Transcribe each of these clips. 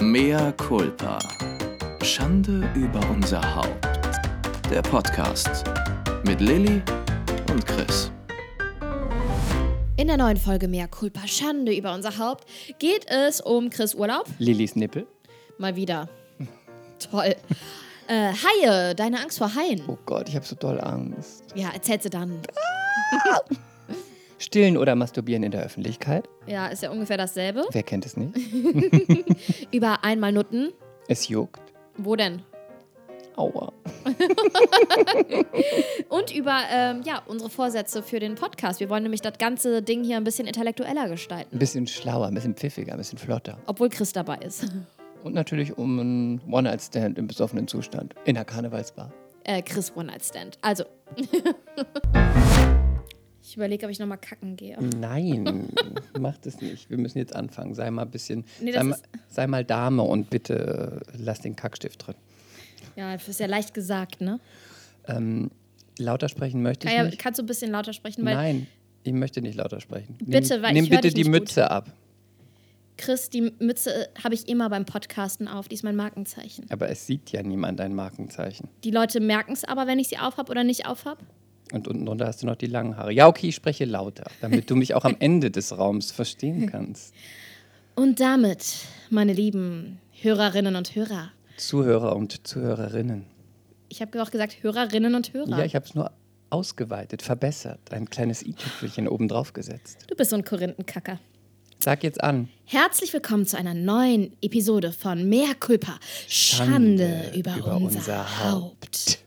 Mea culpa. Schande über unser Haupt. Der Podcast mit Lilly und Chris. In der neuen Folge Mehr Culpa Schande über unser Haupt geht es um Chris Urlaub. Lillys Nippel. Mal wieder. Toll. Äh, Haie, deine Angst vor Haien. Oh Gott, ich habe so doll Angst. Ja, erzähl sie dann. Stillen oder masturbieren in der Öffentlichkeit? Ja, ist ja ungefähr dasselbe. Wer kennt es nicht? Über einmal Nutten. Es juckt. Wo denn? Aua. Und über ähm, ja, unsere Vorsätze für den Podcast. Wir wollen nämlich das ganze Ding hier ein bisschen intellektueller gestalten. Ein bisschen schlauer, ein bisschen pfiffiger, ein bisschen flotter. Obwohl Chris dabei ist. Und natürlich um einen One-Night-Stand im besoffenen Zustand in der Karnevalsbar. Äh, Chris One-Night-Stand. Also. ich überlege, ob ich nochmal kacken gehe. Nein, mach das nicht. Wir müssen jetzt anfangen. Sei mal ein bisschen. Nee, sei, mal, sei mal Dame und bitte äh, lass den Kackstift drin. Ja, das ist ja leicht gesagt, ne? Ähm, lauter sprechen möchte ich Kann ja, nicht. kannst du ein bisschen lauter sprechen, weil Nein, ich möchte nicht lauter sprechen. Bitte, nimm, weil nimm ich bitte die nicht gut. Mütze ab. Chris, die Mütze äh, habe ich immer beim Podcasten auf. Die ist mein Markenzeichen. Aber es sieht ja niemand dein Markenzeichen. Die Leute merken es aber, wenn ich sie aufhab oder nicht aufhab. Und unten drunter hast du noch die langen Haare. Ja, okay, ich spreche lauter, damit du mich auch am Ende des Raums verstehen kannst. Und damit, meine lieben Hörerinnen und Hörer. Zuhörer und Zuhörerinnen. Ich habe auch gesagt Hörerinnen und Hörer. Ja, ich habe es nur ausgeweitet, verbessert, ein kleines i-Tüpfelchen oben drauf gesetzt. du bist so ein Korinthenkacker. Sag jetzt an. Herzlich willkommen zu einer neuen Episode von Mehr Culpa. Schande, über, unser, Haupt.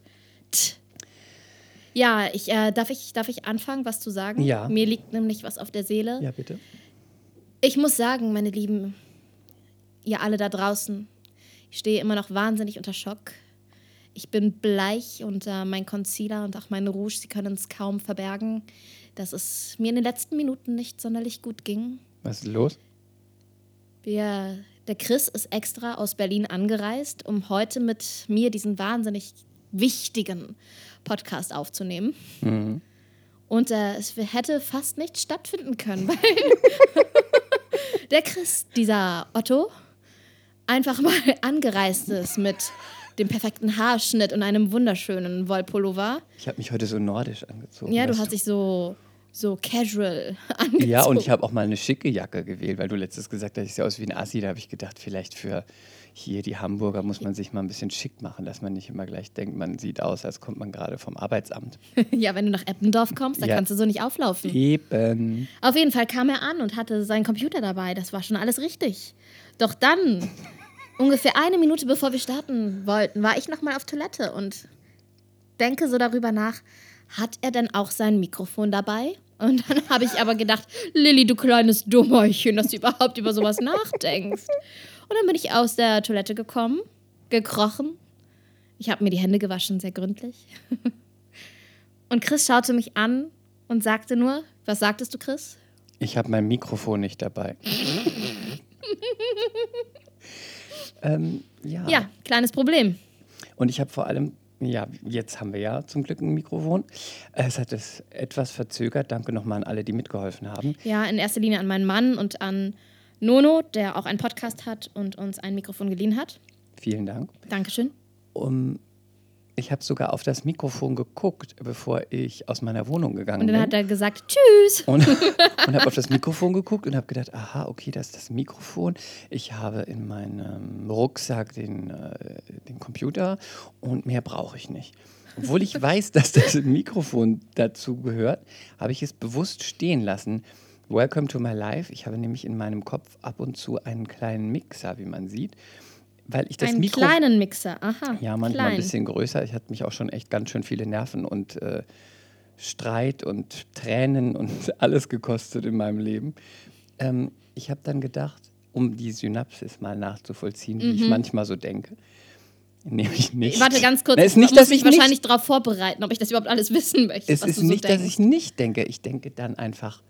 T. Ja, ich, äh, darf, ich, darf ich anfangen, was zu sagen? Ja. Mir liegt nämlich was auf der Seele. Ja, bitte. Ich muss sagen, meine Lieben, ihr alle da draußen, ich stehe immer noch wahnsinnig unter Schock. Ich bin bleich und äh, mein Concealer und auch mein Rouge, sie können es kaum verbergen, dass es mir in den letzten Minuten nicht sonderlich gut ging. Was ist los? Wir, der Chris ist extra aus Berlin angereist, um heute mit mir diesen wahnsinnig wichtigen Podcast aufzunehmen. Und äh, es hätte fast nicht stattfinden können, weil der Chris, dieser Otto, einfach mal angereist ist mit dem perfekten Haarschnitt und einem wunderschönen Wollpullover. Ich habe mich heute so nordisch angezogen. Ja, du hast dich so, so casual angezogen. Ja, und ich habe auch mal eine schicke Jacke gewählt, weil du letztes gesagt hast, ich sehe aus wie ein Assi. Da habe ich gedacht, vielleicht für hier die Hamburger muss man sich mal ein bisschen schick machen, dass man nicht immer gleich denkt, man sieht aus, als kommt man gerade vom Arbeitsamt. Ja, wenn du nach Eppendorf kommst, da Ja. kannst du so nicht auflaufen. Eben. Auf jeden Fall kam er an und hatte seinen Computer dabei. Das war schon alles richtig. Doch dann, ungefähr eine Minute bevor wir starten wollten, war ich nochmal auf Toilette und denke so darüber nach, hat er denn auch sein Mikrofon dabei? Und dann habe ich aber gedacht, Lilly, du kleines Dummmäulchen, dass du überhaupt über sowas nachdenkst. Und dann bin ich aus der Toilette gekommen, gekrochen. Ich habe mir die Hände gewaschen, sehr gründlich. Und Chris schaute mich an und sagte nur, was sagtest du, Chris? Ich habe mein Mikrofon nicht dabei. ähm, ja. Ja, kleines Problem. Und ich habe vor allem, ja, jetzt haben wir ja zum Glück ein Mikrofon. Es hat es etwas verzögert. Danke nochmal an alle, die mitgeholfen haben. Ja, in erster Linie an meinen Mann und an Nono, der auch einen Podcast hat und uns ein Mikrofon geliehen hat. Vielen Dank. Dankeschön. Um, ich habe sogar auf das Mikrofon geguckt, bevor ich aus meiner Wohnung gegangen Und dann bin. hat er gesagt, tschüss. und, und habe auf das Mikrofon geguckt und habe gedacht, aha, okay, das ist das Mikrofon. Ich habe in meinem Rucksack den, äh, den Computer und mehr brauche ich nicht. Obwohl ich weiß, dass das Mikrofon dazu gehört, habe ich es bewusst stehen lassen. Welcome to my life. Ich habe nämlich in meinem Kopf ab und zu einen kleinen Mixer, wie man sieht, weil ich das Einen Mikro kleinen Mixer, aha. ja, manchmal klein. ein bisschen größer. Ich hatte mich auch schon echt ganz schön viele Nerven und äh, Streit und Tränen und alles gekostet in meinem Leben. Ähm, ich habe dann gedacht, um die Synapsis mal nachzuvollziehen, wie ich manchmal so denke, nehme ich nicht. Mhm. Warte ganz kurz, Na, ist ich nicht, muss dass mich ich wahrscheinlich darauf vorbereiten, ob ich das überhaupt alles wissen möchte. es ist so nicht, dass denkst. ich nicht denke. Ich denke dann einfach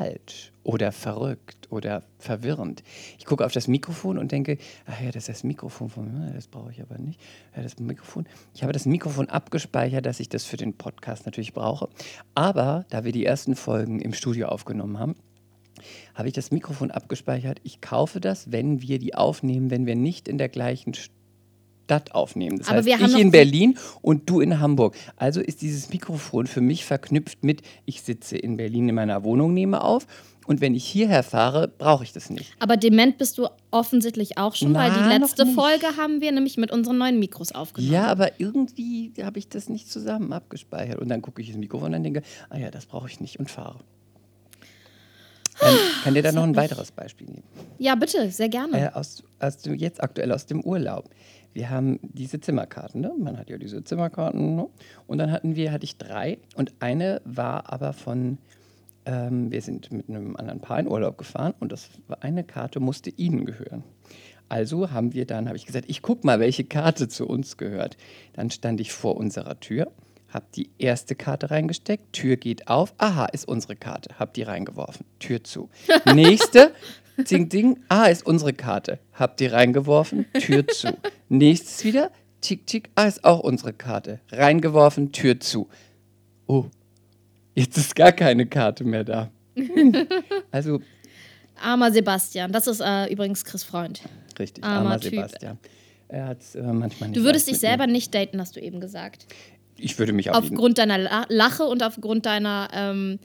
falsch oder verrückt oder verwirrend. Ich gucke auf das Mikrofon und denke, ach ja, das ist das Mikrofon von mir, das brauche ich aber nicht. Ja, das Mikrofon. Ich habe das Mikrofon abgespeichert, dass ich das für den Podcast natürlich brauche. Aber da wir die ersten Folgen im Studio aufgenommen haben, habe ich das Mikrofon abgespeichert. Ich kaufe das, wenn wir die aufnehmen, wenn wir nicht in der gleichen Stadt aufnehmen. Das Aber heißt, wir haben ich in Berlin und du in Hamburg. Also ist dieses Mikrofon für mich verknüpft mit, ich sitze in Berlin in meiner Wohnung, nehme auf. Und wenn ich hierher fahre, brauche ich das nicht. Aber dement bist du offensichtlich auch schon, weil Na, die noch letzte. Folge haben wir nämlich mit unseren neuen Mikros aufgenommen. Ja, aber irgendwie habe ich das nicht zusammen abgespeichert. Und dann gucke ich ins Mikrofon und denke, ah ja, das brauche ich nicht und fahre. Kann, kann dir da noch ein weiteres Beispiel nehmen? Ja, bitte, sehr gerne. Äh, aus, aus jetzt aktuell aus dem Urlaub. Wir haben diese Zimmerkarten, ne? Man hat ja diese Zimmerkarten, ne? Und dann hatten wir, hatte ich drei und eine war aber von, ähm, wir sind mit einem anderen Paar in Urlaub gefahren und das war eine Karte musste ihnen gehören. Also haben wir dann, habe ich gesagt, ich guck mal, welche Karte zu uns gehört. Dann stand ich vor unserer Tür, habe die erste Karte reingesteckt, Tür geht auf, aha, ist unsere Karte, habe die reingeworfen, Tür zu. Nächste, Ding, Ding, ah, ist unsere Karte, hab die reingeworfen, Tür zu. Nächstes wieder, Tick, Tick, ah, ist auch unsere Karte, reingeworfen, Tür zu. Oh, jetzt ist gar keine Karte mehr da. Also, Armer Sebastian, das ist äh, übrigens Chris Freund. richtig, Armer armer. Sebastian. Er hat äh, manchmal nicht Du würdest dich selber nicht daten, hast du eben gesagt. mir. Ich würde mich jeden Aufgrund deiner La Lache und aufgrund deiner ähm,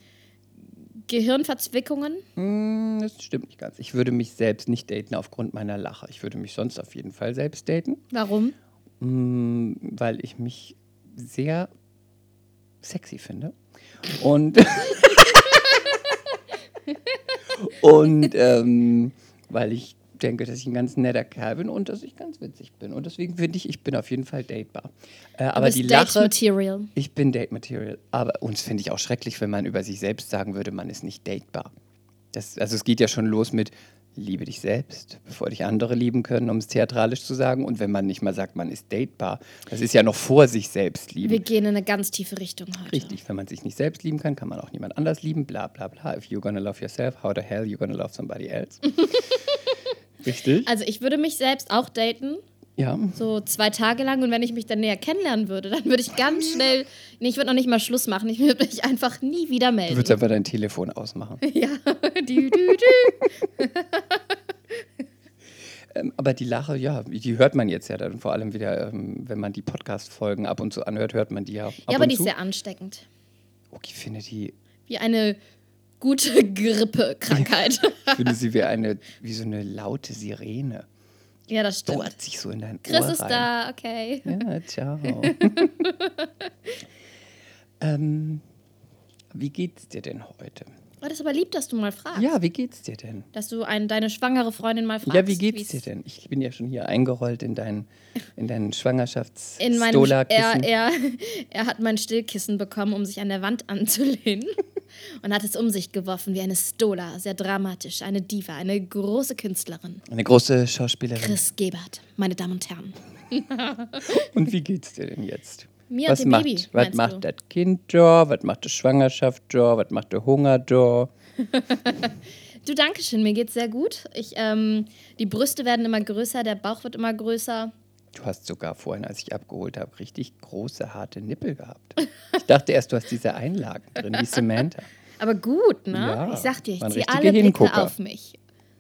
Gehirnverzwickungen. Hm, Das stimmt nicht ganz. Ich würde mich selbst nicht daten aufgrund meiner Lache. Ich würde mich sonst auf jeden Fall selbst daten. Warum? Mm, weil ich mich sehr sexy finde. Und, und ähm, weil ich denke, dass ich ein ganz netter Kerl bin und dass ich ganz witzig bin. Und deswegen finde ich, ich bin auf jeden Fall datebar. Äh, aber die Date Lache. Material. Ich bin Date Material. Aber uns finde ich auch schrecklich, wenn man über sich selbst sagen würde, man ist nicht datebar. Das, also es geht ja schon los mit liebe dich selbst, bevor dich andere lieben können, um es theatralisch zu sagen. Und wenn man nicht mal sagt, man ist datebar, das ist ja noch vor sich selbst lieben. Wir gehen in eine ganz tiefe Richtung heute. Richtig, wenn man sich nicht selbst lieben kann, kann man auch niemand anders lieben, bla bla bla. If you're gonna love yourself, how the hell you gonna love somebody else? Richtig? Also ich würde mich selbst auch daten, Ja. so zwei Tage lang. Und wenn ich mich dann näher kennenlernen würde, dann würde ich ganz schnell, nee, ich würde noch nicht mal Schluss machen. Ich würde mich einfach nie wieder Du melden. würdest einfach dein Telefon ausmachen. ja, dü, dü. Ähm, aber die Lache, ja, die hört man jetzt ja dann vor allem wieder, ähm, wenn man die Podcast-Folgen ab und zu anhört, hört man die ja Ja, aber die ist zu. sehr ansteckend. Okay, finde die, Wie eine gute Grippe-Krankheit. ich finde sie wie eine, wie so eine laute Sirene. ja, das stimmt. Bohrt sich so in dein Chris Ohr ist rein. da, okay. Ja, ciao. ähm, wie geht's dir denn heute? Oh, das ist aber lieb, dass du mal fragst. Ja, wie geht's dir denn? Dass du ein, deine schwangere Freundin mal fragst. Ja, wie geht's dir denn? Ich bin ja schon hier eingerollt in deinen, in deinen schwangerschafts In meinem, er, er, er hat mein Stillkissen bekommen, um sich an der Wand anzulehnen und hat es um sich geworfen wie eine Stola, sehr dramatisch, eine Diva, eine große Künstlerin. Eine große Schauspielerin. Chris Gebert, meine Damen und Herren. Und wie geht's dir denn jetzt? Mir was und dem macht, Baby, was macht du? das Kind da? Was macht die Schwangerschaft da? Was macht der Hunger da? Du, danke schön, mir geht's sehr gut. Ich, ähm, die Brüste werden immer größer, der Bauch wird immer größer. Du hast sogar vorhin, als ich abgeholt habe, richtig große, harte Nippel gehabt. Ich dachte erst, du hast diese Einlagen drin, wie Samantha. Aber gut, ne? Ja, ich sag dir, ich ziehe alle Blicke Hingucker. auf mich.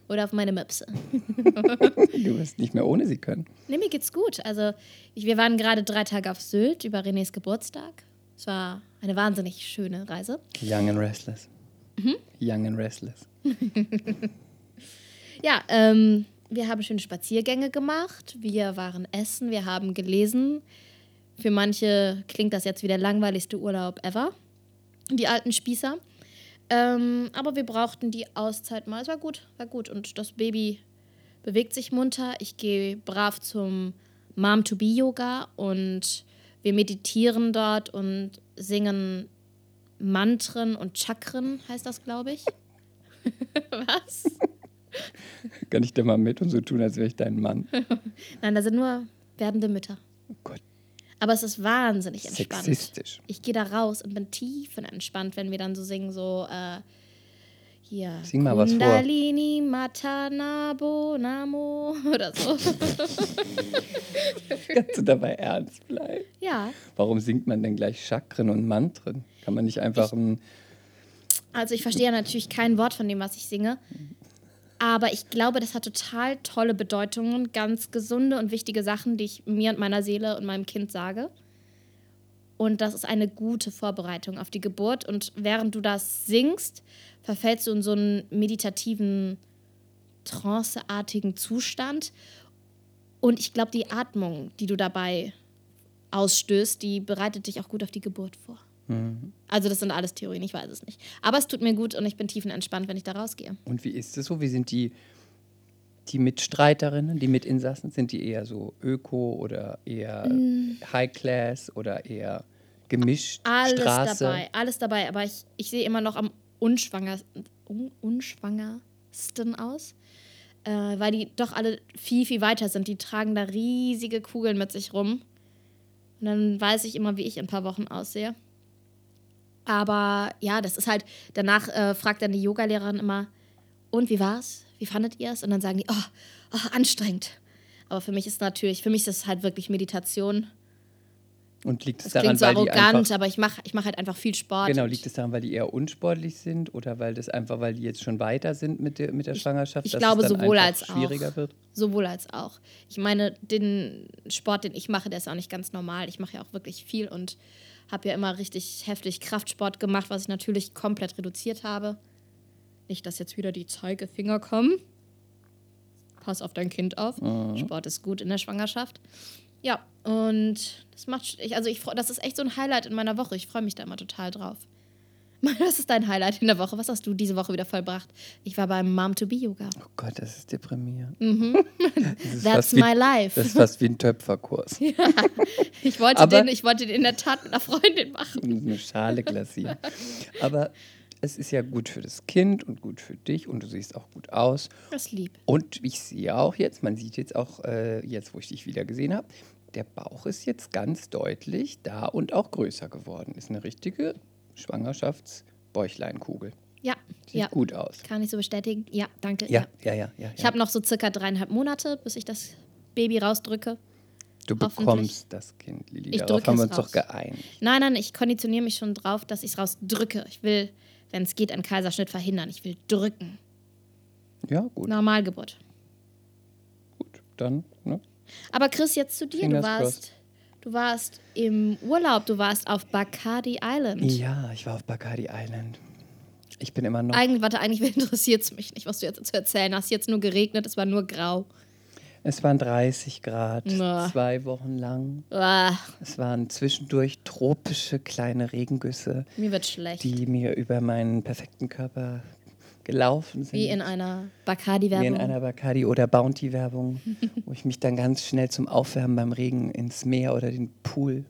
Oder auf meine Möpse. Du wirst nicht mehr ohne sie können. Nee, mir geht's gut. Also, ich, wir waren gerade drei Tage auf Sylt über Renés Geburtstag. Es war eine wahnsinnig schöne Reise. Young and restless. Mhm. Young and restless. Ja, ähm, wir haben schöne Spaziergänge gemacht. Wir waren essen, wir haben gelesen. Für manche klingt das jetzt wie der langweiligste Urlaub ever. Die alten Spießer. Ähm, aber wir brauchten die Auszeit mal. Es war gut, war gut. Und das Baby bewegt sich munter. Ich gehe brav zum Mom-to-Be-Yoga und wir meditieren dort und singen Mantren und Chakren, heißt das, glaube ich. Was? Kann ich da mal mit und so tun, als wäre ich dein Mann? Nein, da sind nur werdende Mütter. Oh Gott, Aber es ist wahnsinnig entspannt. sexistisch. Ich gehe da raus und bin tief und entspannt, wenn wir dann so singen, so äh, hier. Sing mal was vor. Kundalini Matanabo Namo oder so. Kannst du dabei ernst bleiben? ja. Warum singt man denn gleich Chakren und Mantren? Kann man nicht einfach ein Also ich verstehe ja natürlich kein Wort von dem, was ich singe. Aber ich glaube, das hat total tolle Bedeutungen, ganz gesunde und wichtige Sachen, die ich mir und meiner Seele und meinem Kind sage. Und das ist eine gute Vorbereitung auf die Geburt. Und während du das singst, verfällst du in so einen meditativen, tranceartigen Zustand. Und ich glaube, die Atmung, die du dabei ausstößt, die bereitet dich auch gut auf die Geburt vor. Also das sind alles Theorien, ich weiß es nicht. Aber es tut mir gut und ich bin tiefenentspannt, wenn ich da rausgehe. Und wie ist es so? Wie sind die, die Mitstreiterinnen, die Mitinsassen? Sind die eher so öko oder eher High Class oder eher gemischt? Alles Straße? dabei, alles dabei. Aber ich, ich sehe immer noch am unschwangersten, un, unschwangersten aus, äh, weil die doch alle viel, viel weiter sind. Die tragen da riesige Kugeln mit sich rum. Und dann weiß ich immer, wie ich in ein paar Wochen aussehe. Aber ja, das ist halt, danach äh, fragt dann die Yogalehrerin immer, und wie war's? Wie fandet ihr es? Und dann sagen die, oh, oh, anstrengend. Aber für mich ist natürlich, für mich ist das halt wirklich Meditation. Und liegt es Das daran, so weil die arrogant, einfach, aber ich mache ich mach halt einfach viel Sport. Genau, liegt es daran, weil die eher unsportlich sind oder weil das einfach, weil die jetzt schon weiter sind mit der, mit der Schwangerschaft? ich dass glaube, es dann sowohl als auch. schwieriger wird? Sowohl als auch. Ich meine, den Sport, den ich mache, der ist auch nicht ganz normal. Ich mache ja auch wirklich viel und habe ja immer richtig heftig Kraftsport gemacht, was ich natürlich komplett reduziert habe. Nicht, dass jetzt wieder die Zeigefinger kommen. Pass auf dein Kind auf. Sport ist gut in der Schwangerschaft. Ja, und das macht, ich, also ich, freu- das ist echt so ein Highlight in meiner Woche. Ich freue mich da immer total drauf. Was ist dein Highlight in der Woche? Was hast du diese Woche wieder vollbracht? Ich war beim Mom-to-Be-Yoga. Oh Gott, das ist deprimierend. Mhm. Das ist That's fast wie, my life. Das ist fast wie ein Töpferkurs. Ich wollte, Aber- den, ich wollte den in der Tat mit einer Freundin machen. eine Schale glasieren. Aber es ist ja gut für das Kind und gut für dich und du siehst auch gut aus. Das lieb. Und ich sehe auch jetzt, man sieht jetzt auch, äh, jetzt wo ich dich wieder gesehen habe, der Bauch ist jetzt ganz deutlich da und auch größer geworden. Ist eine richtige Schwangerschaftsbäuchleinkugel. Ja, Sieht ja. gut aus. Kann ich so bestätigen? Ja, danke. Ja, ja, ja, ja. Ich ja. habe noch so circa dreieinhalb Monate, bis ich das Baby rausdrücke. Du bekommst das Kind, Lili. Ich Darauf haben wir uns doch raus. geeinigt. Nein, nein, ich konditioniere mich schon drauf, dass ich es rausdrücke. Ich will, wenn es geht, einen Kaiserschnitt verhindern. Ich will drücken. Ja, gut, Normalgeburt. gut. Dann, ne? Aber Chris, jetzt zu dir. Du Fingers warst, du warst im Urlaub, du warst auf Bacardi Island. Ja, ich war auf Bacardi Island. Ich bin immer noch. Eigentlich, warte, eigentlich interessiert es mich nicht, was du jetzt zu erzählen hast. Jetzt nur geregnet, es war nur grau. Es waren 30 Grad, Na. zwei Wochen lang. Ah, Es waren zwischendurch tropische kleine Regengüsse, mir wird schlecht. die mir über meinen perfekten Körper gelaufen sind. Wie in einer Wie in Bacardi-Werbung. einer Bacardi- oder Bounty-Werbung, wo ich mich dann ganz schnell zum Aufwärmen beim Regen ins Meer oder den Pool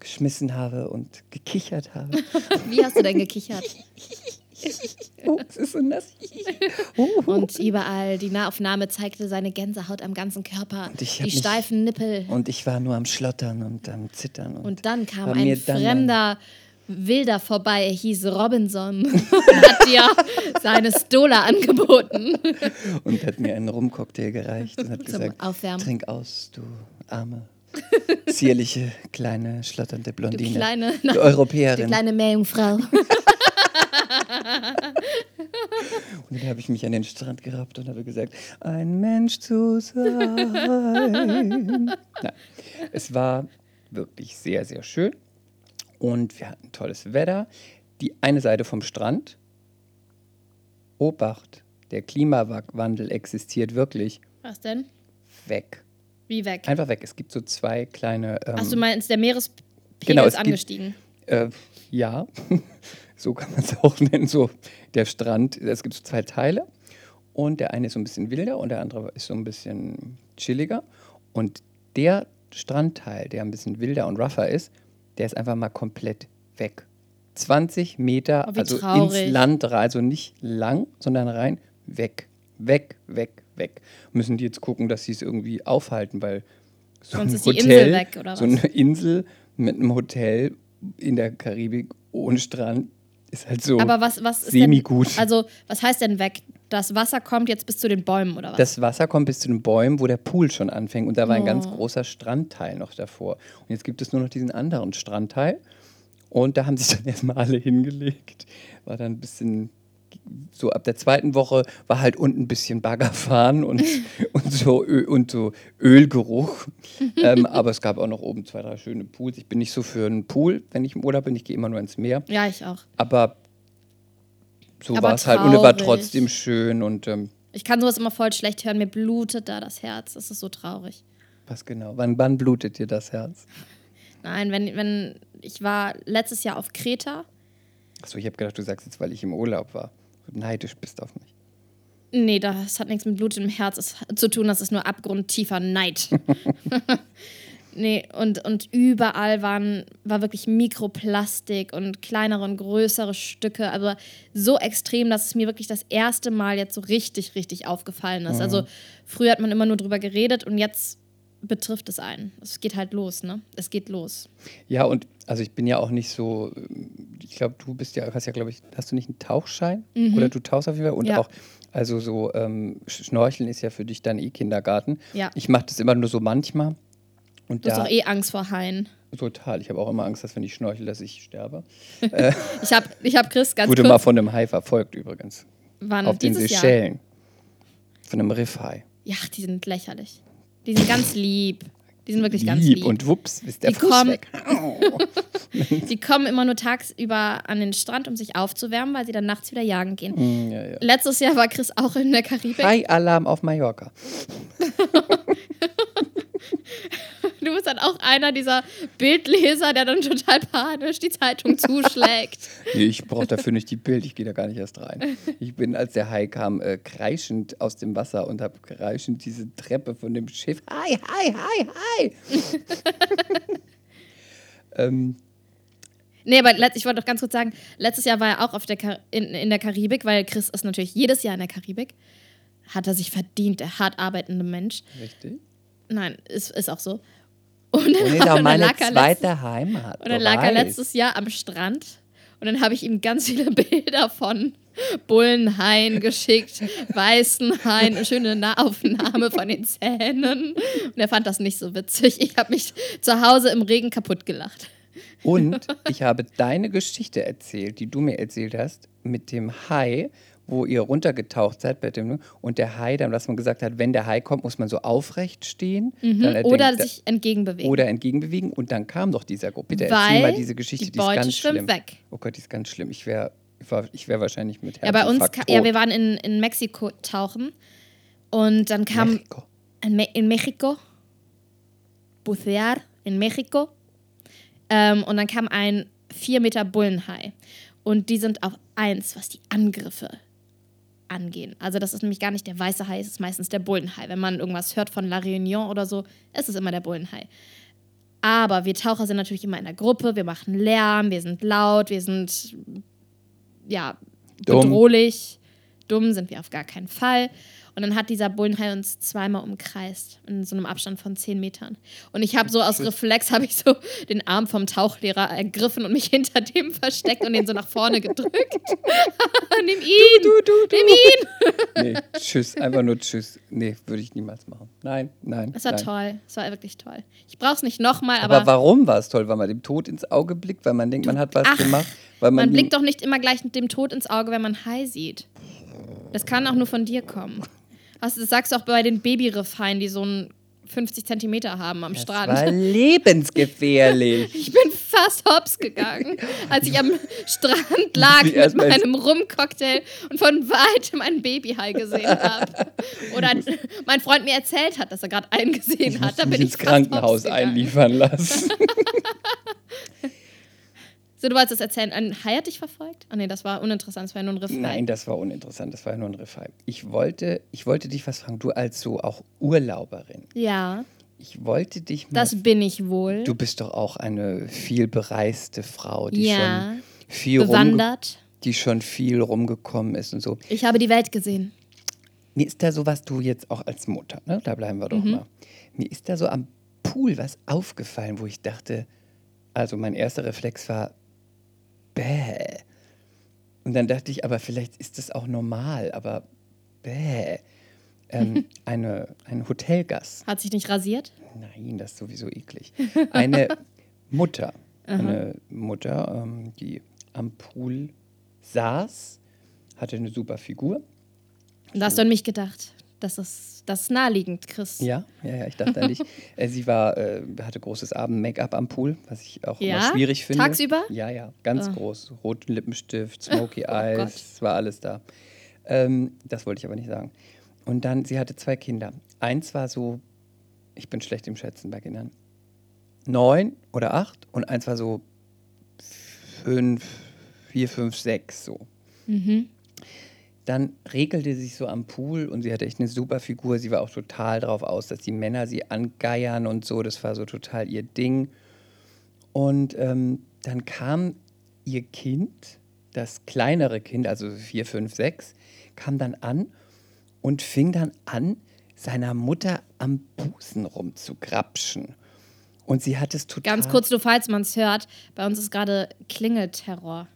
geschmissen habe und gekichert habe. Wie hast du denn gekichert? Oh, es ist so nass. Oh. Und überall, die Nahaufnahme zeigte seine Gänsehaut am ganzen Körper, Und ich die steifen Nippel. Und ich war nur am Schlottern und am Zittern. Und, Und dann kam ein fremder Wilder vorbei, er hieß Robinson und hat dir seine Stola angeboten. und hat mir einen Rumcocktail gereicht und hat Zum gesagt, Aufwärmen. trink aus, du arme, zierliche, kleine, schlotternde Du Blondine. kleine, Du die Europäerin. kleine Meerjungfrau. Und dann habe ich mich an den Strand gerappt und habe gesagt, ein Mensch zu sein. Nein, es war wirklich sehr, sehr schön. Und wir hatten tolles Wetter. Die eine Seite vom Strand. Obacht, der Klimawandel existiert wirklich. Was denn? Weg. Wie weg? Einfach weg. Es gibt so zwei kleine. Ähm, Ach, du meinst, der Meerespegel Genau, ist es gibt- angestiegen. Äh, ja, so kann man es auch nennen. So der Strand, es gibt so zwei Teile und der eine ist so ein bisschen wilder und der andere ist so ein bisschen chilliger. Und der Strandteil, der ein bisschen wilder und rougher ist, der ist einfach mal komplett weg. 20 Meter, Oh, also traurig. ins Land rein, also nicht lang, sondern rein, weg, weg, weg, weg. Müssen die jetzt gucken, dass sie es irgendwie aufhalten, weil so Sonst ein ist die Insel weg, oder so was? eine Insel mit einem Hotel in der Karibik ohne Strand ist halt so Aber was, was ist semi-gut. denn, also was heißt denn weg? Das Wasser kommt jetzt bis zu den Bäumen oder was? das Wasser kommt bis zu den Bäumen, wo der Pool schon anfängt. Und da war ein ganz Oh. großer Strandteil noch davor. Und jetzt gibt es nur noch diesen anderen Strandteil. Und da haben sich dann erstmal alle hingelegt. War dann ein bisschen, so ab der zweiten Woche war halt unten ein bisschen Baggerfahren und, und, so, Ö, und so Ölgeruch. ähm, aber es gab auch noch oben zwei, drei schöne Pools. Ich bin nicht so für einen Pool, wenn ich im Urlaub bin. Ich gehe immer nur ins Meer. Ja, ich auch. Aber so war es halt. Und war trotzdem schön. Und ähm, Ich kann sowas immer voll schlecht hören. Mir blutet da das Herz. Das ist so traurig. was genau? Wann, wann blutet dir das Herz? Nein, wenn, wenn ich war letztes Jahr auf Kreta. Achso, ich habe gedacht, du sagst jetzt, weil ich im Urlaub war. Du neidisch bist auf mich. Nee, das hat nichts mit Blut im Herz zu tun, das ist nur abgrundtiefer Neid. nee, und, und überall waren, war wirklich Mikroplastik und kleinere und größere Stücke, aber so extrem, dass es mir wirklich das erste Mal jetzt so richtig, richtig aufgefallen ist. Also früher hat man immer nur drüber geredet und jetzt betrifft es einen. Es geht halt los, ne? Es geht los. Ja, und also ich bin ja auch nicht so, ich glaube, du bist ja, hast ja, glaube ich, hast du nicht einen Tauchschein? Oder du tauchst auf jeden Fall? Und Mhm. Ja. auch, also so, ähm, Sch- Schnorcheln ist ja für dich dann eh Kindergarten. Ja. Ich mache das immer nur so manchmal. Und Du hast da, doch eh Angst vor Haien. total. Ich habe auch immer Angst, dass wenn ich schnorchel, dass ich sterbe. Ich habe ich hab Chris ganz Wurde mal kurz... von einem Hai verfolgt übrigens. wann, auf den dieses Jahr? Seychellen. Von einem Riffhai. Ja, die sind lächerlich. Die sind ganz lieb. Die sind wirklich ganz lieb. Und wups, ist der Die Fuß kommen- weg. Die kommen immer nur tagsüber an den Strand, um sich aufzuwärmen, weil sie dann nachts wieder jagen gehen. Mm, ja, ja. Letztes Jahr war Chris auch in der Karibik. Hai-Alarm auf Mallorca. Du bist dann auch einer dieser Bildleser, der dann total panisch die Zeitung zuschlägt. Nee, ich brauche dafür nicht die Bild, ich gehe da gar nicht erst rein. Ich bin, als der Hai kam, äh, kreischend aus dem Wasser und habe kreischend diese Treppe von dem Schiff. Hai, Hai, Hai, Hai! ähm, Nee, aber ich wollte noch ganz kurz sagen, letztes Jahr war er auch auf der Kar in, in der Karibik, weil Chris ist natürlich jedes Jahr in der Karibik. Hat er sich verdient, der hart arbeitende Mensch. richtig. Nein, ist, ist auch so. Und dann, Und ist auch meine lag er zweite Heimat. Und dann lag er letztes Jahr am Strand und dann habe ich ihm ganz viele Bilder von Bullenhaien geschickt, weißen Haien, eine schöne Nahaufnahme von den Zähnen. Und er fand das nicht so witzig. Ich habe mich zu Hause im Regen kaputt gelacht. Und ich habe deine Geschichte erzählt, die du mir erzählt hast, mit dem Hai, wo ihr runtergetaucht seid bei dem, und der Hai, dann, was man gesagt hat, wenn der Hai kommt, muss man so aufrecht stehen. Mhm. Oder denkt, sich entgegenbewegen. oder entgegenbewegen. Und dann kam doch dieser Gruppe. Bitte erzähl mal weil diese Geschichte, die die, ist ganz schlimm. weg. Oh Gott, die ist ganz schlimm. Ich wäre ich war, ich wär wahrscheinlich mit Ja, bei uns, tot. ja, wir waren in, in Mexiko tauchen und dann kam Mexiko. in, Me in Mexiko, bucear in Mexiko. Ähm, und dann kam ein 4 Meter Bullenhai. Und die sind auf eins, was die Angriffe angehen. Also das ist nämlich gar nicht der weiße Hai, es ist meistens der Bullenhai. Wenn man irgendwas hört von La Réunion oder so, ist es immer der Bullenhai. Aber wir Taucher sind natürlich immer in der Gruppe, wir machen Lärm, wir sind laut, wir sind ja Dumm. bedrohlich. Dumm sind wir auf gar keinen Fall. Und dann hat dieser Bullenhai uns zweimal umkreist, in so einem Abstand von 10 Metern. Und ich habe so aus Reflex, habe ich so den Arm vom Tauchlehrer ergriffen und mich hinter dem versteckt und ihn so nach vorne gedrückt. Nimm ihn! Du, du, du. Nimm ihn! Nee, tschüss, einfach nur tschüss. Nee, würde ich niemals machen. Nein, nein. Das war nein. toll. Das war wirklich toll. Ich brauche es nicht nochmal, Aber, aber, warum war es toll? Weil man dem Tod ins Auge blickt, weil man denkt, man hat was Ach, gemacht. Weil man, man blickt doch nicht immer gleich mit dem Tod ins Auge, wenn man Hai sieht. Das kann auch nur von dir kommen. Also, das sagst du auch bei den Babyriffhaien, die so einen 50 Zentimeter haben am das Strand. war lebensgefährlich. Ich bin fast hops gegangen, als ich am Strand lag mit meinem Rumcocktail und von weitem ein Babyhai gesehen habe. Oder mein Freund mir erzählt hat, dass er gerade einen gesehen hat. Da bin mich ich ins Krankenhaus einliefern lassen. So, du wolltest das erzählen. Ein Hai hat dich verfolgt? Ah, nee, das war uninteressant. Das war ja nur ein Riffhai. Nein, das war uninteressant. Das war ja nur ein Riffhai. Ich wollte, ich wollte dich was fragen. Du als so auch Urlauberin. Ja, Ich wollte dich mal. das bin ich wohl. du bist doch auch eine viel bereiste Frau, die Ja, schon viel bewandert. die schon viel rumgekommen ist und so. Ich habe die Welt gesehen. Mir ist da so was, du jetzt auch als Mutter, ne? Da bleiben wir doch Mhm. mal. Mir ist da so am Pool was aufgefallen, wo ich dachte, also mein erster Reflex war, bäh. Und dann dachte ich, aber vielleicht ist das auch normal, aber bäh. Ähm, eine, ein Hotelgast. Hat sich nicht rasiert? Nein, das ist sowieso eklig. Eine Mutter Eine Mutter, ähm, die am Pool saß, hatte eine super Figur. Und da hast du an mich gedacht. Das ist, das ist naheliegend, Chris. Ja, ja, ja ich dachte an dich. Äh, Sie war, äh, hatte großes Abend-Make-up am Pool, was ich auch Ja? immer schwierig finde. Tagsüber? Ja, ja, ganz Ah. groß. Roten Lippenstift, Smoky Oh Eyes, es war alles da. Ähm, das wollte ich aber nicht sagen. Und dann, sie hatte zwei Kinder. Eins war so, ich bin schlecht im Schätzen bei Kindern, neun oder acht und eins war so fünf, vier, fünf, sechs so. Mhm. Dann regelte sie sich so am Pool und sie hatte echt eine super Figur. Sie war auch total drauf aus, dass die Männer sie angeiern und so. Das war so total ihr Ding. Und ähm, dann kam ihr Kind, das kleinere Kind, also vier, fünf, sechs, kam dann an und fing dann an, seiner Mutter am Busen rumzugrapschen. Und sie hat es total. Ganz kurz, nur falls man es hört, bei uns ist gerade Klingelterror.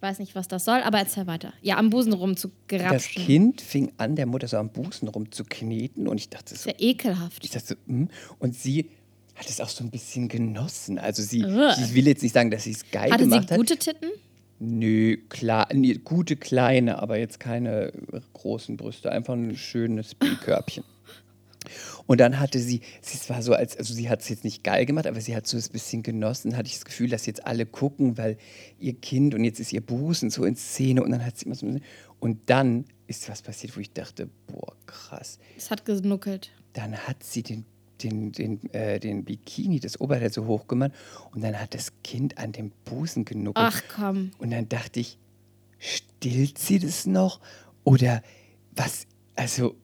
Ich weiß nicht, was das soll, aber erzähl weiter. Ja, am Busen rum zu Das grapschen. Kind fing an, der Mutter so am Busen rumzukneten. Und ich dachte ist so, ja ekelhaft. Ich dachte so, hm. Und sie hat es auch so ein bisschen genossen. Also sie, Ugh. ich will jetzt nicht sagen, dass sie es geil Hatte sie gemacht hat. gute Titten? Nö, klar, nee, gute kleine, aber jetzt keine großen Brüste, einfach ein schönes B-Körbchen. Und dann hatte sie, sie war so, als, also sie hat es jetzt nicht geil gemacht, aber sie hat so ein bisschen genossen, hatte ich das Gefühl, dass jetzt alle gucken, weil ihr Kind und jetzt ist ihr Busen so in Szene und dann hat sie immer so, und dann ist was passiert, wo ich dachte, boah, krass Es hat genuckelt. dann hat sie den, den, den, äh, den Bikini, das Oberteil so hochgemacht und dann hat das Kind an dem Busen genuckelt. Ach komm. Und dann dachte ich, stillt sie das noch? Oder was, also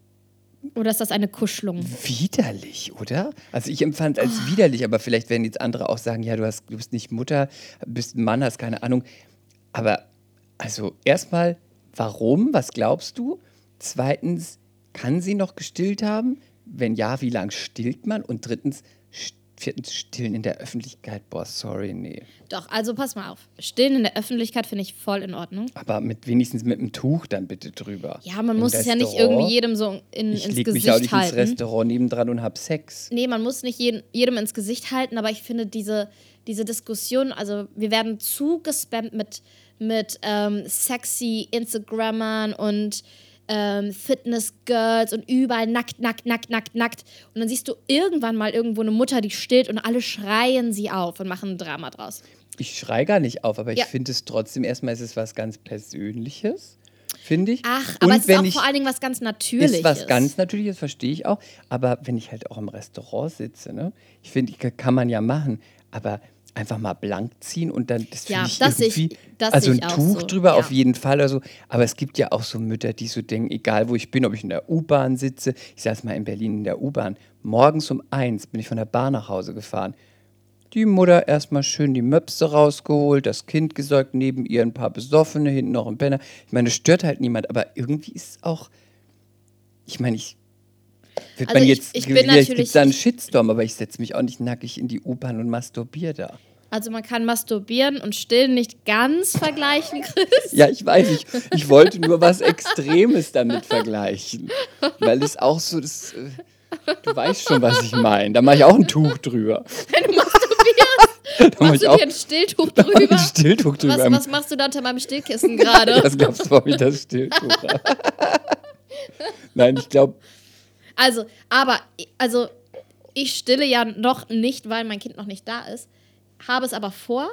Oder ist das eine Kuschelung? widerlich, oder? Also ich empfand es als Ah. widerlich, aber vielleicht werden jetzt andere auch sagen, ja, du, hast, du bist nicht Mutter, bist ein Mann, hast keine Ahnung. Aber also erstmal, warum? Was glaubst du? Zweitens, kann sie noch gestillt haben? Wenn ja, wie lang stillt man? Und drittens, st- viertens, stillen in der Öffentlichkeit. Boah, sorry, nee. Doch, also pass mal auf. Stillen in der Öffentlichkeit finde ich voll in Ordnung. Aber mit, wenigstens mit einem Tuch dann bitte drüber. Ja, man Im muss es ja nicht irgendwie jedem so in, Ich ins leg mich ja auch Gesicht nicht ins halten. Restaurant nebendran und hab Sex. Nee, man muss nicht jeden, jedem ins Gesicht halten, aber ich finde diese, diese Diskussion, also wir werden zugespammt mit, mit ähm, sexy Instagrammern und ähm, Fitness-Girls und überall nackt, nackt, nackt, nackt, nackt. Und dann siehst du irgendwann mal irgendwo eine Mutter, die stillt und alle schreien sie auf und machen ein Drama draus. Ich schrei gar nicht auf, aber ich Ja. finde es trotzdem, erstmal ist es was ganz Persönliches, finde ich. Ach, Und aber es ist auch ich, vor allen Dingen was ganz Natürliches. ist was ganz Natürliches, verstehe ich auch. Aber wenn ich halt auch im Restaurant sitze, ne, ich finde, kann man ja machen, aber einfach mal blank ziehen und dann das Ja, ich das sehe ich- irgendwie, das also ein Tuch so, drüber ja. auf jeden Fall oder so. Aber es gibt ja auch so Mütter, die so denken, egal wo ich bin, ob ich in der U-Bahn sitze, ich saß mal in Berlin in der U-Bahn, morgens um eins bin ich von der Bahn nach Hause gefahren. Die Mutter erstmal schön die Möpse rausgeholt, das Kind gesäugt, neben ihr ein paar Besoffene, hinten noch ein Penner. Ich meine, es stört halt niemand, aber irgendwie ist es auch, ich meine, ich wird Also man ich- jetzt, ich bin vielleicht gibt natürlich- da einen Shitstorm, aber ich setze mich auch nicht nackig in die U-Bahn und masturbiere da. Also man kann masturbieren und stillen nicht ganz vergleichen, Chris. Ja, ich weiß, ich, ich wollte nur was Extremes damit vergleichen. Weil es auch so, das, äh, du weißt schon, was ich meine. Da mache ich auch ein Tuch drüber. Wenn du masturbierst, Da machst ich du auch dir ein Stilltuch ich drüber. ein Stilltuch drüber. Was, was machst du da unter meinem Stillkissen gerade? Das glaubst du, warum ich das Stilltuch habe? Nein, ich glaube, Also, aber, also, ich stille ja noch nicht, weil mein Kind noch nicht da ist, habe es aber vor.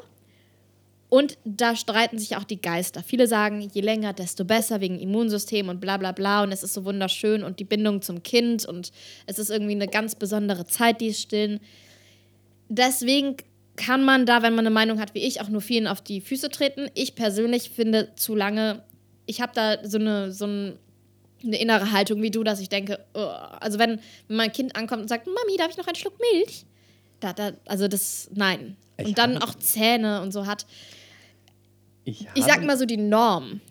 Und da streiten sich auch die Geister. Viele sagen, je länger, desto besser wegen Immunsystem und bla bla bla. Und es ist so wunderschön und die Bindung zum Kind und es ist irgendwie eine ganz besondere Zeit, die Stillen. Deswegen kann man da, wenn man eine Meinung hat wie ich, auch nur vielen auf die Füße treten. Ich persönlich finde zu lange, ich habe da so eine, so ein, eine innere Haltung wie du, dass ich denke, oh, also wenn, wenn mein Kind ankommt und sagt, Mami, darf ich noch einen Schluck Milch? Da, da, also das, nein. Ich und dann auch Zähne und so hat. ich, Ich sag mal so die Norm.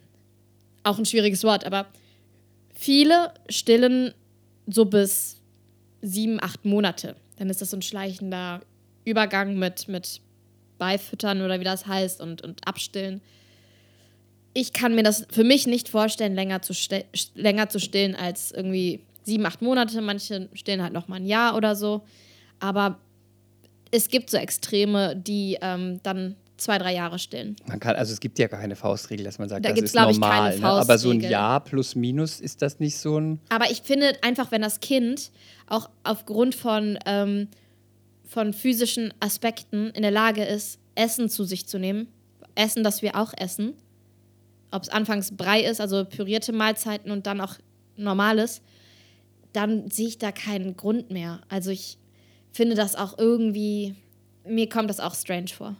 Auch ein schwieriges Wort, aber viele stillen so bis sieben, acht Monate. Dann ist das so ein schleichender Übergang mit, mit Beifüttern oder wie das heißt und, und Abstillen. Ich kann mir das für mich nicht vorstellen, länger zu, länger zu stillen als irgendwie sieben, acht Monate. Manche stillen halt noch mal ein Jahr oder so. Aber es gibt so Extreme, die ähm, dann zwei, drei Jahre stillen. Man kann, also es gibt ja keine Faustregel, dass man sagt, Da das ist normal. ne? Aber so ein. Jahr plus minus ist das nicht so ein. Aber ich finde einfach, wenn das Kind auch aufgrund von, ähm, von physischen Aspekten in der Lage ist, Essen zu sich zu nehmen, Essen, das wir auch essen, ob es anfangs Brei ist, also pürierte Mahlzeiten und dann auch normales, dann sehe ich da keinen Grund mehr. Also ich finde das auch irgendwie, mir kommt das auch strange vor.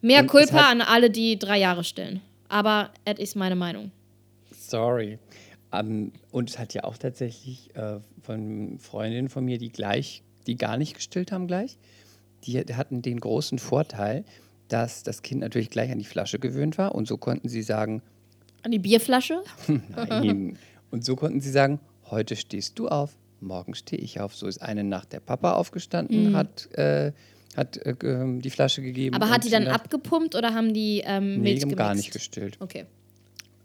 Mehr Culpa hat- an alle, die drei Jahre stillen. Aber das ist meine Meinung. Sorry. Ähm, und es hat ja auch tatsächlich äh, von Freundinnen von mir, die gleich, die gar nicht gestillt haben gleich, die hatten den großen Vorteil, dass das Kind natürlich gleich an die Flasche gewöhnt war und so konnten sie sagen, An die Bierflasche? nein. und so konnten sie sagen, heute stehst du auf, morgen stehe ich auf. So ist eine Nacht der Papa aufgestanden, hat, äh, hat äh, ge- die Flasche gegeben. Mhm. Aber hat die dann abgepumpt oder haben die ähm, Nee, Milch die haben gar nicht gestillt. Okay.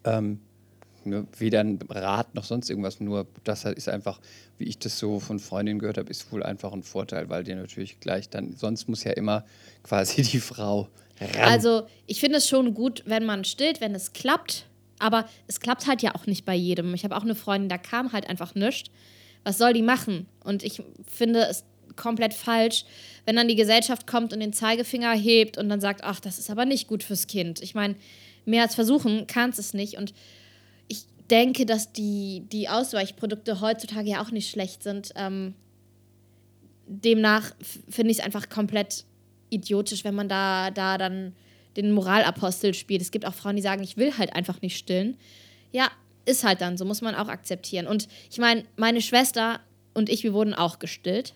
Ähm, ne, weder ein Rat noch sonst irgendwas, nur das ist einfach, wie ich das so von Freundinnen gehört habe, ist wohl einfach ein Vorteil, weil dir natürlich gleich dann, sonst muss ja immer quasi die Frau ran. Also, ich finde es schon gut, wenn man stillt, wenn es klappt. Aber es klappt halt ja auch nicht bei jedem. Ich habe auch eine Freundin, da kam halt einfach nichts. Was soll die machen? Und ich finde es komplett falsch, wenn dann die Gesellschaft kommt und den Zeigefinger hebt und dann sagt, ach, das ist aber nicht gut fürs Kind. Ich meine, mehr als versuchen kannst es nicht. Und denke, dass die, die Ausweichprodukte heutzutage ja auch nicht schlecht sind. Ähm, demnach finde ich es einfach komplett idiotisch, wenn man da, da dann den Moralapostel spielt. Es gibt auch Frauen, die sagen, ich will halt einfach nicht stillen. Ja, ist halt dann, so muss man auch akzeptieren. Und ich meine, meine Schwester und ich, wir wurden auch gestillt.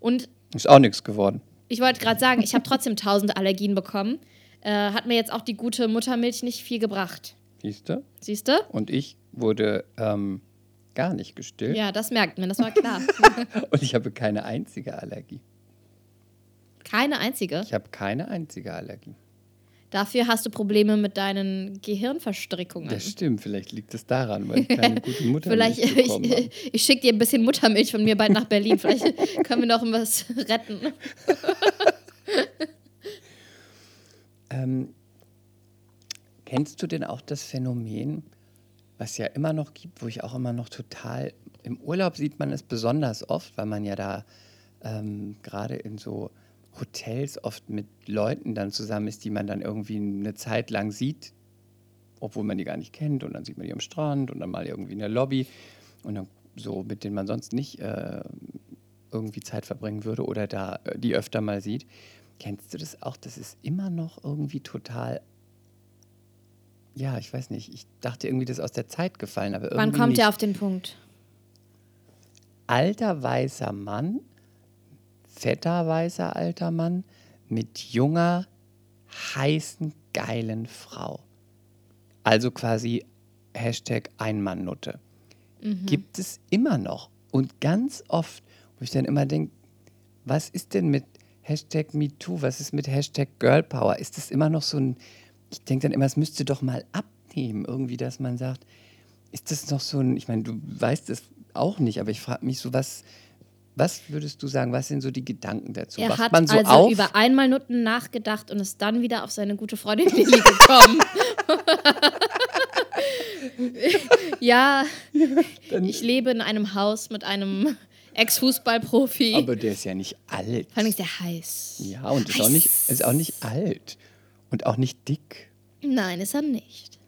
Und ist auch nichts geworden. ich wollte gerade sagen, ich habe trotzdem tausende Allergien bekommen. Äh, hat mir jetzt auch die gute Muttermilch nicht viel gebracht. Siehst du? Siehst du? Und ich wurde ähm, gar nicht gestillt Ja, das merkt man, das war klar. und ich habe keine einzige Allergie. Keine einzige. Ich habe keine einzige Allergie. Dafür hast du Probleme mit deinen Gehirnverstrickungen. Das stimmt, vielleicht liegt es daran, weil ich keine gute Mutter Vielleicht, bekommen habe. ich, ich schicke dir ein bisschen Muttermilch von mir bald nach Berlin. Vielleicht können wir noch was retten. Ähm, kennst du denn auch das Phänomen, was ja immer noch gibt, wo ich auch immer noch total, im Urlaub sieht man es besonders oft, weil man ja da ähm, gerade in so Hotels oft mit Leuten dann zusammen ist, die man dann irgendwie eine Zeit lang sieht, obwohl man die gar nicht kennt und dann sieht man die am Strand und dann mal irgendwie in der Lobby und dann so, mit denen man sonst nicht äh, irgendwie Zeit verbringen würde oder da äh, die öfter mal sieht. Kennst du das auch? Das ist immer noch irgendwie total. Ja, ich weiß nicht. Ich dachte irgendwie, das ist aus der Zeit gefallen, aber irgendwie Wann kommt nicht. er auf den Punkt? Alter weißer Mann, fetter weißer alter Mann mit junger, heißen, geilen Frau. Also quasi Hashtag Einmannnutte. Gibt es immer noch. Und ganz oft, wo ich dann immer denke, was ist denn mit Hashtag MeToo? Was ist mit Hashtag Girlpower? Ist das immer noch so ein, ich denke dann immer, es müsste doch mal abnehmen, irgendwie, dass man sagt, ist das noch so ein, ich meine, du weißt es auch nicht, aber ich frage mich so, was, was würdest du sagen, was sind so die Gedanken dazu? Er Wacht hat man so also auf? über Einmalnutten nachgedacht und ist dann wieder auf seine gute Freundin Lilly gekommen. ja, ich lebe in einem Haus mit einem Ex-Fußballprofi. aber der ist ja nicht alt. Vor allem ist der heiß. Ja, und ist auch, nicht, ist auch nicht alt. Und auch nicht dick. Nein, ist er nicht.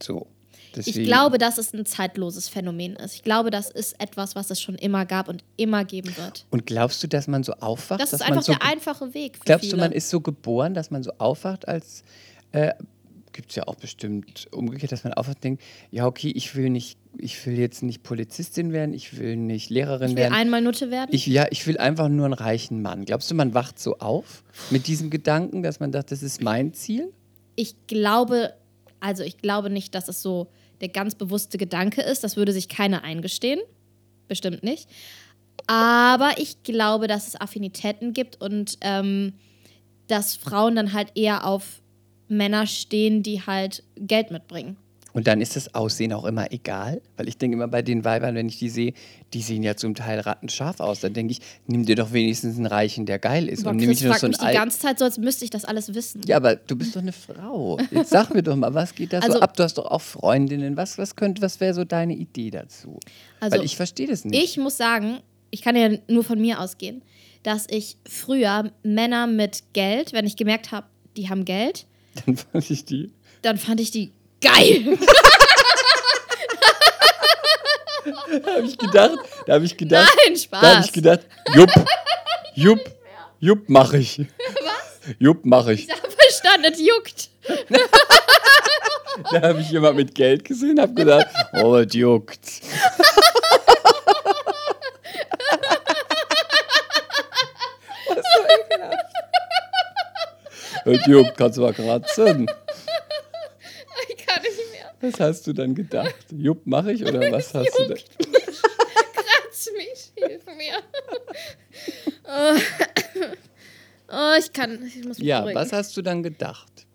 So. Ich Deswegen, glaube, dass es ein zeitloses Phänomen ist. Ich glaube, das ist etwas, was es schon immer gab und immer geben wird. Und glaubst du, dass man so aufwacht? Das dass ist einfach so der einfache Weg. Glaubst viele. du, man ist so geboren, dass man so aufwacht als. Äh, Gibt es ja auch bestimmt umgekehrt, dass man aufwacht und denkt: Ja, okay, ich will, nicht, ich will jetzt nicht Polizistin werden, ich will nicht Lehrerin ich will werden. einmal Nutte werden? Ich, ja, ich will einfach nur einen reichen Mann. Glaubst du, man wacht so auf mit diesem Gedanken, dass man sagt, das ist mein Ziel? ich glaube, also ich glaube nicht, dass es so der ganz bewusste Gedanke ist. Das würde sich keiner eingestehen. Bestimmt nicht. Aber ich glaube, dass es Affinitäten gibt und ähm, dass Frauen dann halt eher auf Männer stehen, die halt Geld mitbringen. Und dann ist das Aussehen auch immer egal, weil ich denke immer bei den Weibern, wenn ich die sehe, die sehen ja zum Teil rattenscharf aus. Dann denke ich, nimm dir doch wenigstens einen Reichen, der geil ist. Boah, und nimm nur fragt so mich die ganze Zeit so, als müsste ich das alles wissen. Ja, aber du bist doch eine Frau. Jetzt sag mir doch mal, was geht da so Also- ab? Du hast doch auch Freundinnen. Was, was, könnte, was wäre so deine Idee dazu? Also, weil ich verstehe das nicht. Ich muss sagen, ich kann ja nur von mir ausgehen, dass ich früher Männer mit Geld, wenn ich gemerkt habe, die haben Geld, Dann fand ich die. dann fand ich die geil. Da habe ich gedacht, da habe ich gedacht, Nein, da habe Spaß. ich gedacht, jupp, jupp, jupp, mach ich. Was? Jupp, mach ich. Ich habe verstanden, es juckt. Da habe ich jemand mit Geld gesehen, habe gedacht, oh, es juckt. Was so ekelhaft. Es juckt, kannst du mal kratzen. Was hast du dann gedacht? Jupp, mach ich oder was hast du denn? Kratz mich, hilf mir. Oh, oh ich kann, ich muss mich Ja, beruhigen. was hast du dann gedacht?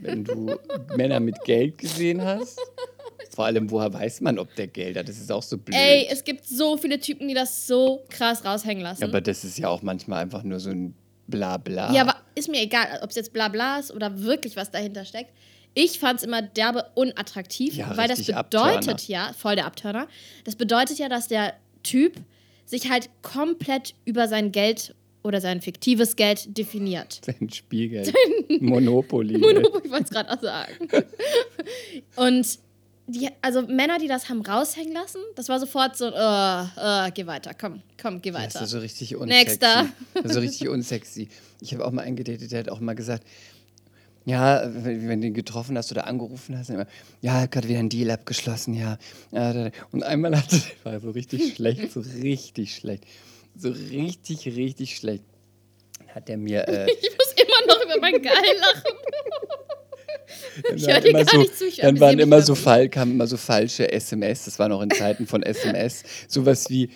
Wenn du Männer mit Geld gesehen hast? Vor allem, woher weiß man, ob der Geld hat? Das ist auch so blöd. Ey, es gibt so viele Typen, die das so krass raushängen lassen. Ja, aber das ist ja auch manchmal einfach nur so ein Blabla. Ja, aber ist mir egal, ob es jetzt Blabla ist oder wirklich was dahinter steckt. Ich fand es immer derbe unattraktiv, Ja, weil das bedeutet Abturner. ja, voll der Abturner, das bedeutet ja, dass der Typ sich halt komplett über sein Geld oder sein fiktives Geld definiert. Sein Spiegel. Monopoly. Monopoly, ich wollte es gerade auch sagen. Und die, also Männer, die das haben raushängen lassen, das war sofort so, äh, äh, geh weiter, komm, komm, geh Das weiter. ist so richtig unsexy. Nächster. Das so richtig unsexy. Ich habe auch mal einen gedatet, der hat auch mal gesagt, ja, wenn, wenn du ihn getroffen hast oder angerufen hast, immer, ja, hat gerade wieder einen Deal abgeschlossen, ja. und einmal hatte war so richtig schlecht, so richtig schlecht. So richtig, richtig schlecht. Hat er mir. Äh, ich muss immer noch über mein Geil lachen. dann Ich waren hör dir immer gar so, nicht zu, ich Dann waren immer so. Fall, kamen immer so falsche SMS. Das war noch in Zeiten von SMS. Sowas wie.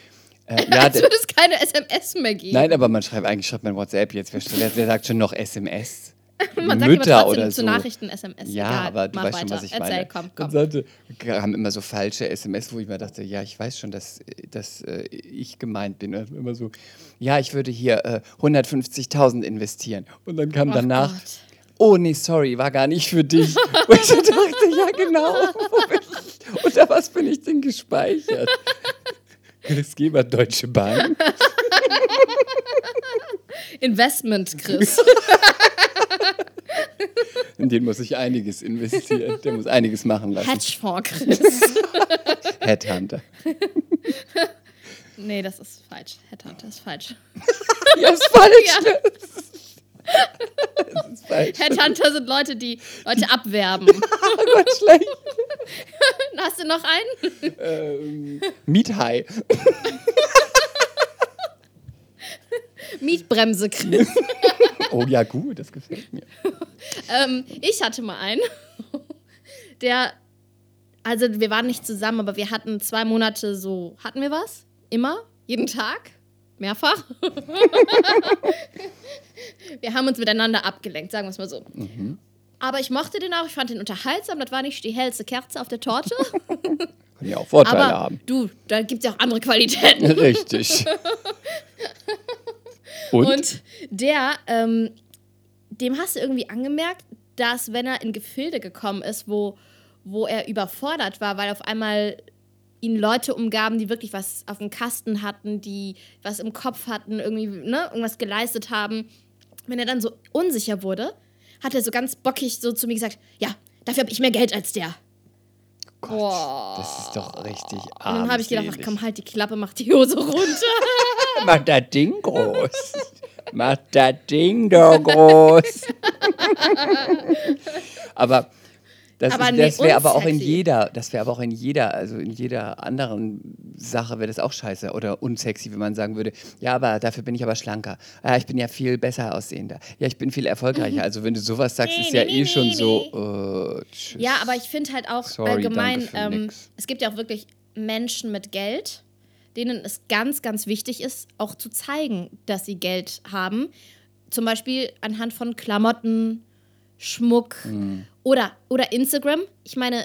Äh, ja, Als würde es keine SMS mehr geben. Nein, aber man schreibt eigentlich schreibt man WhatsApp jetzt. Wer sagt schon noch SMS? Man sagt Mütter trotzdem oder zu so. Nachrichten SMS. Ja, Egal, aber du weißt schon, weiter. was ich Erzähl, meine. komm, komm. sollte, haben immer so falsche SMS, wo ich mir dachte, ja, ich weiß schon, dass, dass äh, ich gemeint bin. Und immer so, ja, ich würde hier äh, 150.000 investieren. Und dann kam Ach danach, Gott. oh nee, sorry, war gar nicht für dich. Und ich dachte, ja genau, unter was bin ich denn gespeichert? Chris Geber, Deutsche Bahn. Investment, Chris. In den muss ich einiges investieren. Der muss einiges machen lassen. Hedgefonds, Chris. Headhunter. nee, das ist falsch. Headhunter ist falsch. Ja, ist falsch. Ja. Das ist falsch. Headhunter sind Leute, die Leute abwerben. Oh Gott, schlecht. Hast du noch einen? Ähm, Miethai. Mietbremse, Chris. Oh ja, gut, das gefällt mir. ähm, ich hatte mal einen, der, also wir waren nicht zusammen, aber wir hatten zwei Monate so, hatten wir was? Immer? Jeden Tag? Mehrfach? wir haben uns miteinander abgelenkt, sagen wir es mal so. Aber ich mochte den auch, ich fand den unterhaltsam, das war nicht die hellste Kerze auf der Torte. Kann ja auch Vorteile aber haben. du, da gibt es ja auch andere Qualitäten. Richtig. Und? Und der, ähm, dem hast du irgendwie angemerkt, dass wenn er in Gefilde gekommen ist, wo, wo er überfordert war, weil auf einmal ihn Leute umgaben, die wirklich was auf dem Kasten hatten, die was im Kopf hatten, irgendwie ne, irgendwas geleistet haben. Wenn er dann so unsicher wurde, hat er so ganz bockig so zu mir gesagt, ja, dafür habe ich mehr Geld als der. Gott, Boah. das ist doch richtig Und dann habe ich gedacht, ach komm, halt die Klappe, mach die Hose runter. Mach das Ding groß. Mach das Ding doch groß. aber das, Aber ist- nee, das wäre aber auch in jeder, das wäre aber auch in jeder, also in jeder anderen Sache wäre das auch scheiße oder unsexy, wenn man sagen würde, ja, aber dafür bin ich aber schlanker. Ja, ich bin ja viel besser aussehender. Ja, ich bin viel erfolgreicher. Also wenn du sowas sagst, Nee, ist ja nee, eh schon so, äh. Ja, aber ich finde halt auch Sorry, allgemein, ähm, es gibt ja auch wirklich Menschen mit Geld, denen es ganz, ganz wichtig ist, auch zu zeigen, dass sie Geld haben. Zum Beispiel anhand von Klamotten, Schmuck Mhm. Oder, oder Instagram. Ich meine,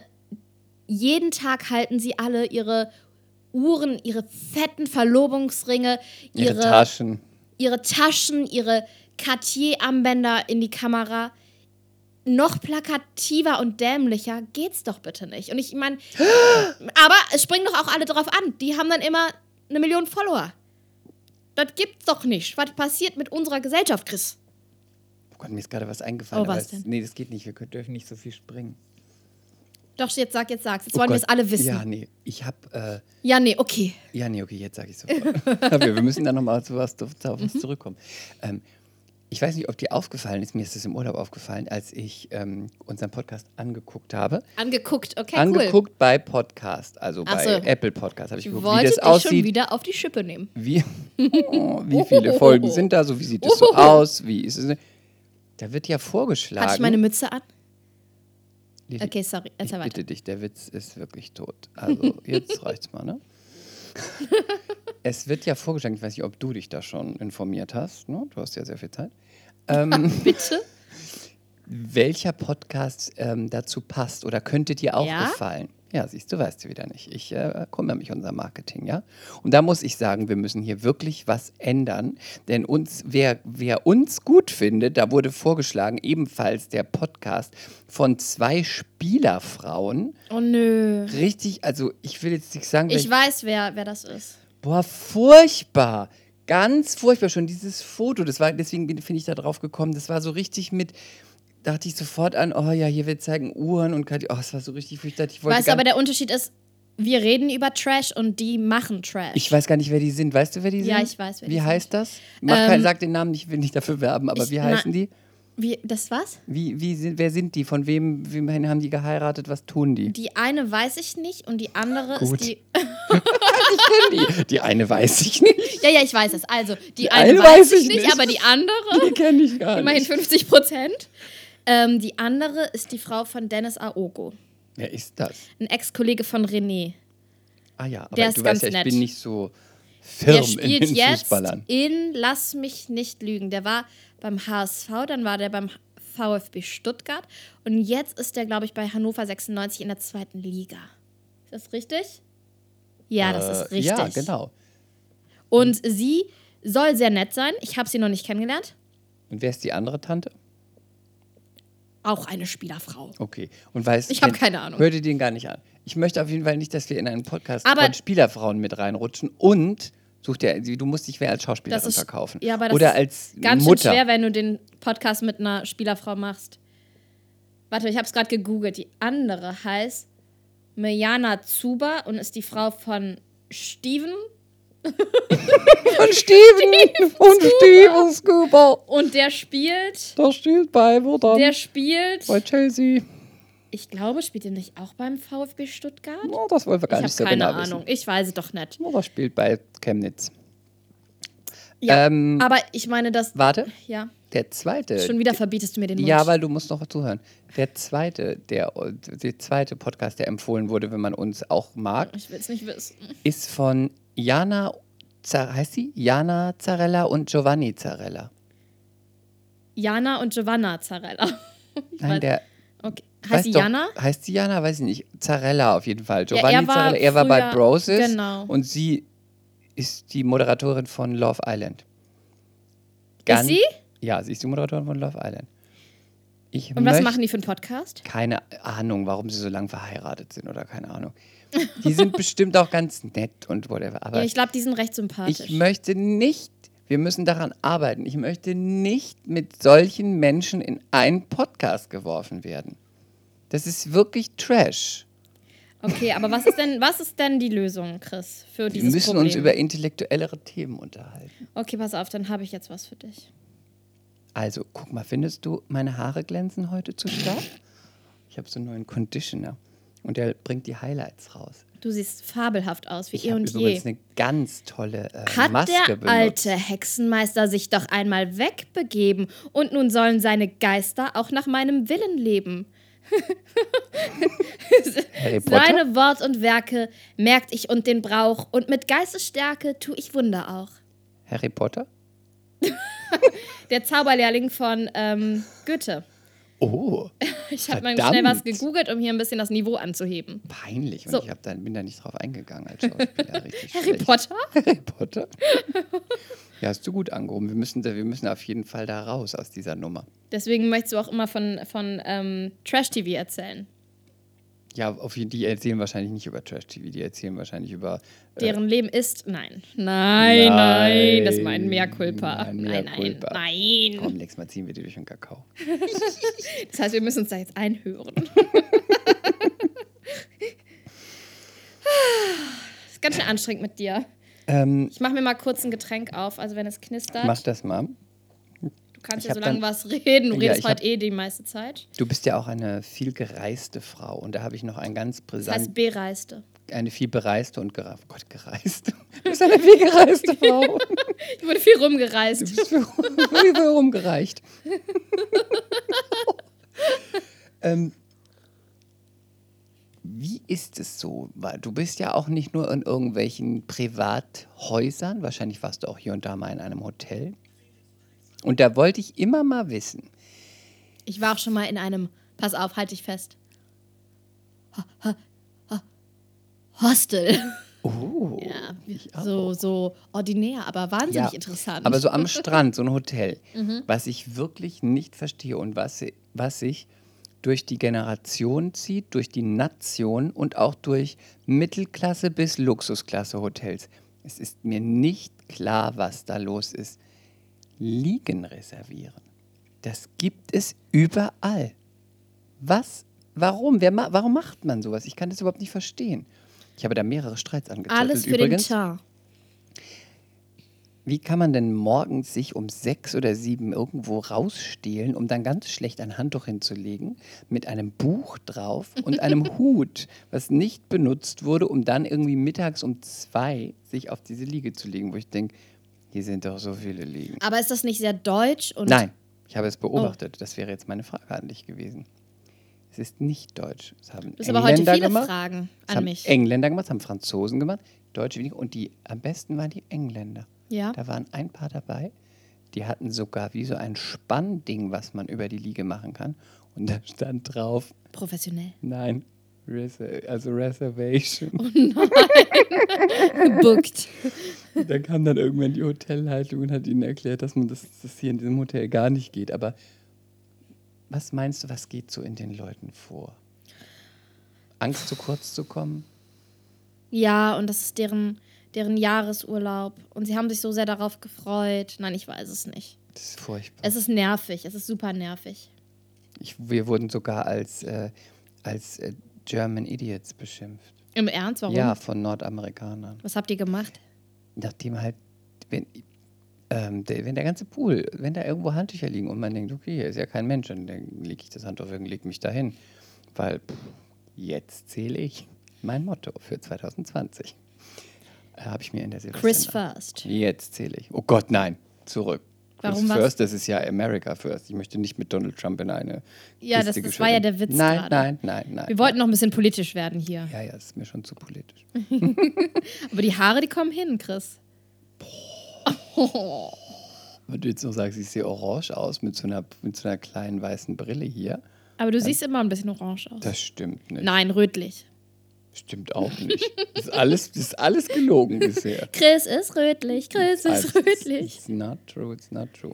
jeden Tag halten sie alle ihre Uhren, ihre fetten Verlobungsringe, Ihre, ihre, Taschen. ihre Taschen, ihre Cartier-Armbänder in die Kamera. Noch plakativer und dämlicher geht's doch bitte nicht. Und ich meine, aber es springen doch auch alle drauf an. Die haben dann immer eine Million Follower. Das gibt's doch nicht. Was passiert mit unserer Gesellschaft, Chris? Gott, mir ist gerade was eingefallen. Oh, was es, denn? Nee, das geht nicht. Wir dürfen nicht so viel springen. Doch, jetzt sag, jetzt sag's. Jetzt Oh wollen wir es alle wissen. Ja, Ja, nee. Ich habe. Äh, nee, okay. ja, nee, okay, jetzt sage ich sofort. Aber wir müssen dann nochmal zu was, auf Mhm. was zurückkommen. Ähm, ich weiß nicht, ob dir aufgefallen ist, mir ist es im Urlaub aufgefallen, als ich ähm, unseren Podcast angeguckt habe. Angeguckt, okay, angeguckt bei Podcast, also Ach bei so. Apple Podcast, habe ich cool. geguckt, wie Wollte das dich schon aussieht. wieder auf die Schippe nehmen. Wie, oh, wie viele Folgen sind da so? Wie sieht es so aus? Wie ist es? Da wird ja vorgeschlagen. Hatte ich meine Mütze an? Lili, Okay, sorry. ich Erzähl weiter. bitte dich, der Witz ist wirklich tot. Also jetzt reicht's mal, ne? es wird ja vorgeschlagen, ich weiß nicht, ob du dich da schon informiert hast, ne? du hast ja sehr viel Zeit, ähm, Bitte? welcher Podcast ähm, dazu passt oder könnte dir auch Ja? gefallen. Ja, siehst du, weißt du wieder nicht. Ich äh, kümmere mich um unser Marketing, ja. Und da muss ich sagen, wir müssen hier wirklich was ändern. Denn uns, wer, wer uns gut findet, da wurde vorgeschlagen, ebenfalls der Podcast von zwei Spielerfrauen. Oh nö. Richtig, also ich will jetzt nicht sagen, Ich weil- weiß, wer, wer das ist. boah, furchtbar. Ganz furchtbar schon dieses Foto. Das war, deswegen bin bin ich da drauf gekommen. Das war so richtig mit, dachte ich sofort an, oh ja, hier wird zeigen Uhren und Kati- oh, es war so richtig fürchterlich. Ich Weißt du, aber der Unterschied ist, wir reden über Trash und die machen Trash. Ich weiß gar nicht, wer die sind. Weißt du, wer die Ja, sind? ich weiß, wer Wie die heißt das? Mach Ähm, kein, sag den Namen ich will nicht dafür werben, aber ich- wie na- heißen die? Wie, das was? Wie, wie sind, wer sind die? Von wem, wem haben die geheiratet? Was tun die? Die eine weiß ich nicht und die andere Gut. ist die. Die, die eine weiß ich nicht. Ja, ja, ich weiß es. Also, die, Die eine, eine weiß, ich ich nicht, nicht. aber die andere, Die kenne ich gar immerhin nicht. 50 Prozent. Ähm, die andere ist die Frau von Dennis Aogo, Wer ist das? ein Ex-Kollege von René. Ah ja, aber Der du ist weißt ganz ja, ich nett. bin nicht so Der firm in spielt den jetzt Fußballern. in Lass mich nicht lügen. Der war beim HSV, dann war der beim VfB Stuttgart und jetzt ist der, glaube ich, bei Hannover 96 in der zweiten Liga. Ist das richtig? Ja, das ist Äh, richtig. Ja, genau. Und sie soll sehr nett sein. Ich habe sie noch nicht kennengelernt. Und wer ist die andere Tante? Auch eine Spielerfrau. Okay. Und weißt, Ich hab kenn- keine Ahnung. Hör dir den gar nicht an. Ich möchte auf jeden Fall nicht, dass wir in einen Podcast Aber- von Spielerfrauen mit reinrutschen. Und such dir, du musst dich wer als Schauspielerin ist- verkaufen. ja, aber das Oder ist als Ganz Mutter. schön schwer, wenn du den Podcast mit einer Spielerfrau machst. Warte, ich habe es gerade gegoogelt. Die andere heißt Mejana Zuba und ist die Frau von Steven. Und Steven! und Steven Scuba! Und der spielt. Da spielt bei, wo dann? Der spielt. bei Chelsea. Ich glaube, spielt er nicht auch beim VfB Stuttgart? Oh, das wollen wir gar ich nicht habe so keine genau Ahnung. wissen. Ich weiß es doch nicht. Oh, das spielt bei Chemnitz. Ja, Ähm, aber ich meine, das. Warte, Ja, der zweite. schon wieder verbietest du mir den Mund. Ja, weil du musst noch zuhören. Der zweite, der, der zweite Podcast, der empfohlen wurde, wenn man uns auch mag, Ich will es nicht wissen. ist von Jana, heißt sie? Jana Zarella und Giovanni Zarella. Jana und Giovanna Zarella. Ich Nein, weiß- der Okay. Heißt sie Jana? Heißt sie Jana? Weiß ich nicht. Zarella auf jeden Fall. Ja, Giovanni er war Zarella. Er war bei Broses genau. und sie ist die Moderatorin von Love Island. Ist sie? Ja, sie ist die Moderatorin von Love Island. Ich Und was machen die für einen Podcast? Keine Ahnung, warum sie so lange verheiratet sind oder keine Ahnung. Die sind bestimmt auch ganz nett und whatever. Aber Ja, ich glaube, die sind recht sympathisch. ich möchte nicht, wir müssen daran arbeiten, ich möchte nicht mit solchen Menschen in einen Podcast geworfen werden. Das ist wirklich Trash. Okay, aber was ist denn, was ist denn die Lösung, Chris, für Wir dieses müssen Problem? uns über intellektuellere Themen unterhalten. okay, pass auf, dann habe ich jetzt was für dich. Also, guck mal, findest du, meine Haare glänzen heute zu stark? Ich habe so einen neuen Conditioner und der bringt die Highlights raus. Du siehst fabelhaft aus, wie Ich eh und übrigens je. eine ganz tolle äh, Hat Maske der benutzt. alte Hexenmeister sich doch einmal wegbegeben und nun sollen seine Geister auch nach meinem Willen leben. Seine Wort und Werke merkt ich und den Brauch und mit Geistesstärke tu ich Wunder auch. Harry Potter? Der Zauberlehrling von ähm, Goethe. Oh, Ich habe mal schnell was gegoogelt, um hier ein bisschen das Niveau anzuheben. peinlich. Und So. ich dann, bin da nicht drauf eingegangen als Schauspieler. Harry. Potter? Harry Potter? ja, hast du gut angehoben. Wir müssen, da, wir müssen auf jeden Fall da raus aus dieser Nummer. Deswegen möchtest du auch immer von, von ähm, Trash-TV erzählen. Ja, auf die erzählen wahrscheinlich nicht über Trash-TV, die erzählen wahrscheinlich über. Äh, Deren Leben ist. Nein. Nein, nein. Das ist mein Mea culpa. Nein, Mea Nein, nein, culpa. nein. komm, nächstes Mal ziehen wir die durch den Kakao. Das heißt, wir müssen uns da jetzt einhören. Das ist ganz schön anstrengend mit dir. Ähm, Ich mache mir mal kurz ein Getränk auf, also wenn es knistert. mach das mal. Du kannst ja so lange was reden. Du Ja, redest ich hab- heute eh die meiste Zeit. Du bist ja auch eine viel gereiste Frau und da habe ich noch ein ganz Das brisant, heißt bereiste. eine viel bereiste und gereiste. Oh Gott, gereist. Du bist eine viel gereiste Frau. Ich wurde viel rumgereist. Du bist für, für rumgereicht. ähm, wie ist es so? Weil Du bist ja auch nicht nur in irgendwelchen Privathäusern, wahrscheinlich warst du auch hier und da mal in einem Hotel. Und da wollte ich immer mal wissen, Ich war auch schon mal in einem, pass auf, halte ich fest. Ho- ho- ho- Hostel. oh, Ja, so, so ordinär, aber wahnsinnig Ja, interessant. Aber so am Strand, so ein Hotel, Mhm. was ich wirklich nicht verstehe und was, was sich durch die Generation zieht, durch die Nation und auch durch Mittelklasse bis Luxusklasse Hotels. Es ist mir nicht klar, was da los ist. Liegen reservieren. Das gibt es überall. Was? Warum? Wer ma warum macht man sowas? Ich kann das überhaupt nicht verstehen. Ich habe da mehrere Streits angezettelt. Alles für Übrigens, den Char. wie kann man denn morgens sich um sechs oder sieben irgendwo rausstehlen, um dann ganz schlecht ein Handtuch hinzulegen, mit einem Buch drauf und einem Hut, was nicht benutzt wurde, um dann irgendwie mittags um zwei sich auf diese Liege zu legen, wo ich denke, hier sind doch so viele Liegen. Aber ist das nicht sehr deutsch? Und Nein, ich habe es beobachtet. Das wäre jetzt meine Frage an dich gewesen. Es ist nicht deutsch. Es haben Du hast aber heute Engländer viele gemacht. Fragen Es an haben mich. Engländer gemacht, es haben Franzosen gemacht, Deutsche weniger. Und die am besten waren die Engländer. Ja. Da waren ein paar dabei, die hatten sogar wie so ein Spannding, was man über die Liege machen kann. Und da stand drauf, Professionell. nein, also Reservation. Gebuckt. da kam dann irgendwann die Hotelleitung und hat ihnen erklärt, dass man das, das hier in diesem Hotel gar nicht geht. Aber was meinst du, was geht so in den Leuten vor? Angst, zu kurz zu kommen? Ja, und das ist deren, deren Jahresurlaub. Und sie haben sich so sehr darauf gefreut. Nein, ich weiß es nicht. Das ist furchtbar. Es ist nervig. Es ist super nervig. Ich, wir wurden sogar als, äh, als äh, German Idiots beschimpft. Im Ernst? Warum? Ja, von Nordamerikanern. Was habt ihr gemacht? Nachdem halt, wenn, ähm, der, wenn der ganze Pool, wenn da irgendwo Handtücher liegen und man denkt, okay, hier ist ja kein Mensch, dann, dann lege ich das Handtuch und lege mich dahin. Weil pff, jetzt zähle ich mein Motto für 2020. Äh, Habe ich mir in der Silvester. Chris First. Jetzt zähle ich. Oh Gott, nein, zurück. Warum was? First, das ist ja America First. Ich möchte nicht mit Donald Trump in eine. Ja, das- Kiste das war ja der Witz Nein, gerade. nein, nein, nein. Wir wollten noch ein bisschen politisch werden hier. Ja, ja, das ist mir schon zu politisch. Aber die Haare, die kommen hin, Chris. Wenn du jetzt noch sagst, ich sehe orange aus mit so einer, mit so einer kleinen weißen Brille hier. Aber du siehst immer ein bisschen orange aus. Das stimmt nicht. Nein, rötlich. Stimmt auch nicht. Das ist alles, das ist alles gelogen bisher. Chris ist rötlich. Chris Also, ist rötlich. It's not true, it's not true.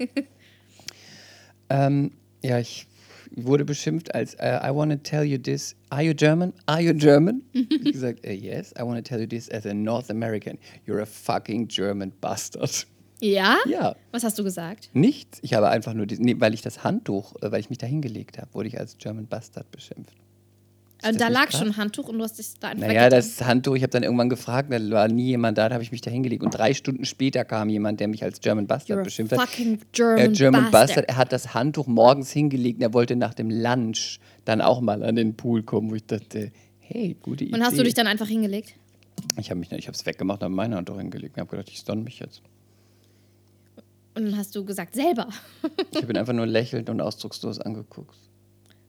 ähm, ja, ich wurde beschimpft als äh, I want to tell you this. Are you German? Are you German? ich gesagt, äh, yes, I want to tell you this as a North American. You're a fucking German bastard. Ja? Ja, Was hast du gesagt? nichts. Ich habe einfach nur, nee, weil ich das Handtuch, äh, weil ich mich da hingelegt habe, wurde ich als German Bastard beschimpft. Und da lag schon ein Handtuch und du hast dich da einfach Naja, das Handtuch, ich habe dann irgendwann gefragt, da war nie jemand da, da habe ich mich da hingelegt. Und drei Stunden später kam jemand, der mich als German Bastard You're beschimpft hat. fucking German, Äh, German bastard. Bastard. Er hat das Handtuch morgens hingelegt und er wollte nach dem Lunch dann auch mal an den Pool kommen, wo ich dachte, hey, gute Idee. Und hast du dich dann einfach hingelegt? Ich habe mich, ich habe es weggemacht, habe mein Handtuch hingelegt und habe gedacht, ich stonne mich jetzt. Und dann hast du gesagt, selber. Ich habe ihn einfach nur lächelnd und ausdruckslos angeguckt.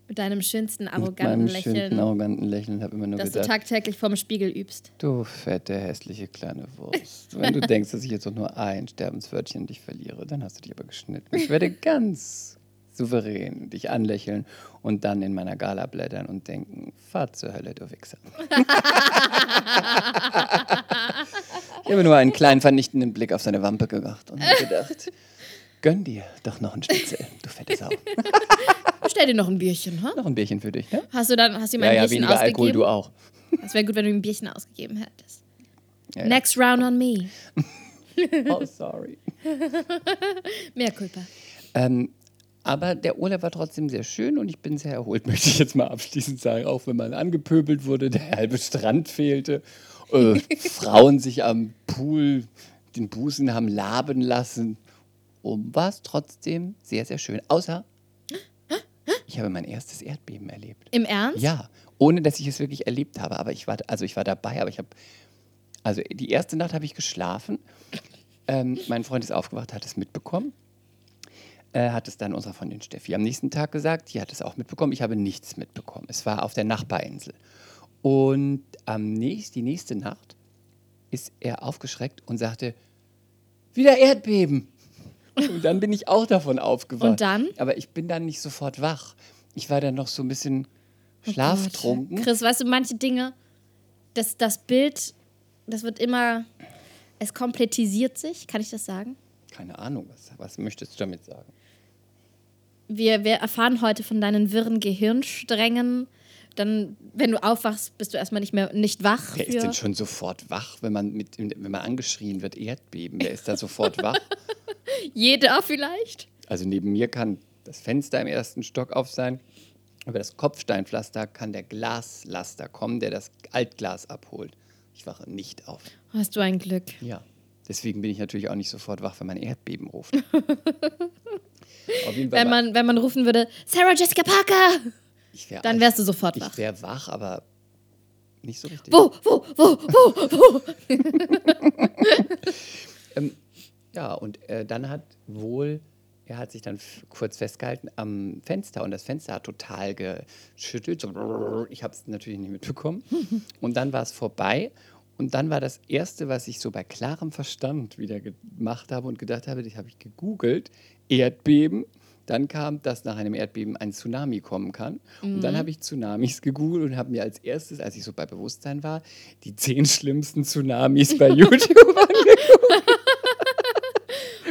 Mit deinem schönsten, Mit arroganten meinem schönen, Lächeln, arroganten Lächeln habe immer nur das du gedacht, tagtäglich vorm Spiegel übst. du fette, hässliche kleine Wurst. Wenn du denkst, dass ich jetzt auch nur ein Sterbenswörtchen dich verliere, dann hast du dich aber geschnitten. Ich werde ganz souverän, dich anlächeln und dann in meiner Gala blättern und denken, fahr zur Hölle, du Wichser. ich habe nur einen kleinen vernichtenden Blick auf seine Wampe gemacht und mir gedacht, gönn dir doch noch ein Schnitzel, du fette Sau. Stell dir noch ein Bierchen, ha? noch ein Bierchen für dich, ne? Hast du dann, hast du ihm Ja, ein ja, Bierchen weniger ausgegeben? Alkohol, du auch. Das wäre gut, wenn du ihm ein Bierchen ausgegeben hättest. Ja, ja. Next round on me. Oh, sorry. Mehr Culpa. Ähm, aber der Urlaub war trotzdem sehr schön und ich bin sehr erholt, möchte ich jetzt mal abschließend sagen. Auch wenn man angepöbelt wurde, der halbe Strand fehlte, äh, Frauen sich am Pool den Busen haben laben lassen. Und war es trotzdem sehr, sehr schön. Außer, ich habe mein erstes Erdbeben erlebt. Im Ernst? Ja, ohne dass ich es wirklich erlebt habe. Aber ich war, also ich war dabei, aber ich habe, also die erste Nacht habe ich geschlafen. Ähm, mein Freund ist aufgewacht, hat es mitbekommen. Äh, hat es dann unserer Freundin Steffi am nächsten Tag gesagt. Die hat es auch mitbekommen. Ich habe nichts mitbekommen. Es war auf der Nachbarinsel. Und am nächst, die nächste Nacht ist er aufgeschreckt und sagte, wieder Erdbeben. Und dann bin ich auch davon aufgewacht. Und dann? Aber ich bin dann nicht sofort wach. Ich war dann noch so ein bisschen Oh schlaftrunken. Gott. Chris, weißt du, manche Dinge, das, das Bild, das wird immer, es komplettisiert sich, kann ich das sagen? Keine Ahnung, was, was möchtest du damit sagen? Wir, wir erfahren heute von deinen wirren Gehirnsträngen. Dann, wenn du aufwachst, bist du erstmal nicht mehr nicht wach. Wer ist denn schon sofort wach, wenn man, mit, wenn man angeschrien wird, Erdbeben? Wer ist da sofort wach? Jeder vielleicht. Also neben mir kann das Fenster im ersten Stock auf sein. Über das Kopfsteinpflaster kann der Glaslaster kommen, der das Altglas abholt. Ich wache nicht auf. Hast du ein Glück. Ja. Deswegen bin ich natürlich auch nicht sofort wach, wenn man Erdbeben ruft. Wenn man, wenn man rufen würde, Sarah Jessica Parker, wär, dann wärst du sofort wach. Ich wäre wach, aber nicht so richtig. Wo, wo, wo, wo, wo? Ähm, ja, und äh, dann hat wohl, er hat sich dann kurz festgehalten am Fenster und das Fenster hat total geschüttelt. So, brrr. ich habe es natürlich nicht mitbekommen. Und dann war es vorbei. Und dann war das Erste, was ich so bei klarem Verstand wieder gemacht habe und gedacht habe, das habe ich gegoogelt, Erdbeben. Dann kam, dass nach einem Erdbeben ein Tsunami kommen kann. Und dann habe ich Tsunamis gegoogelt und habe mir als erstes, als ich so bei Bewusstsein war, die zehn schlimmsten Tsunamis bei YouTube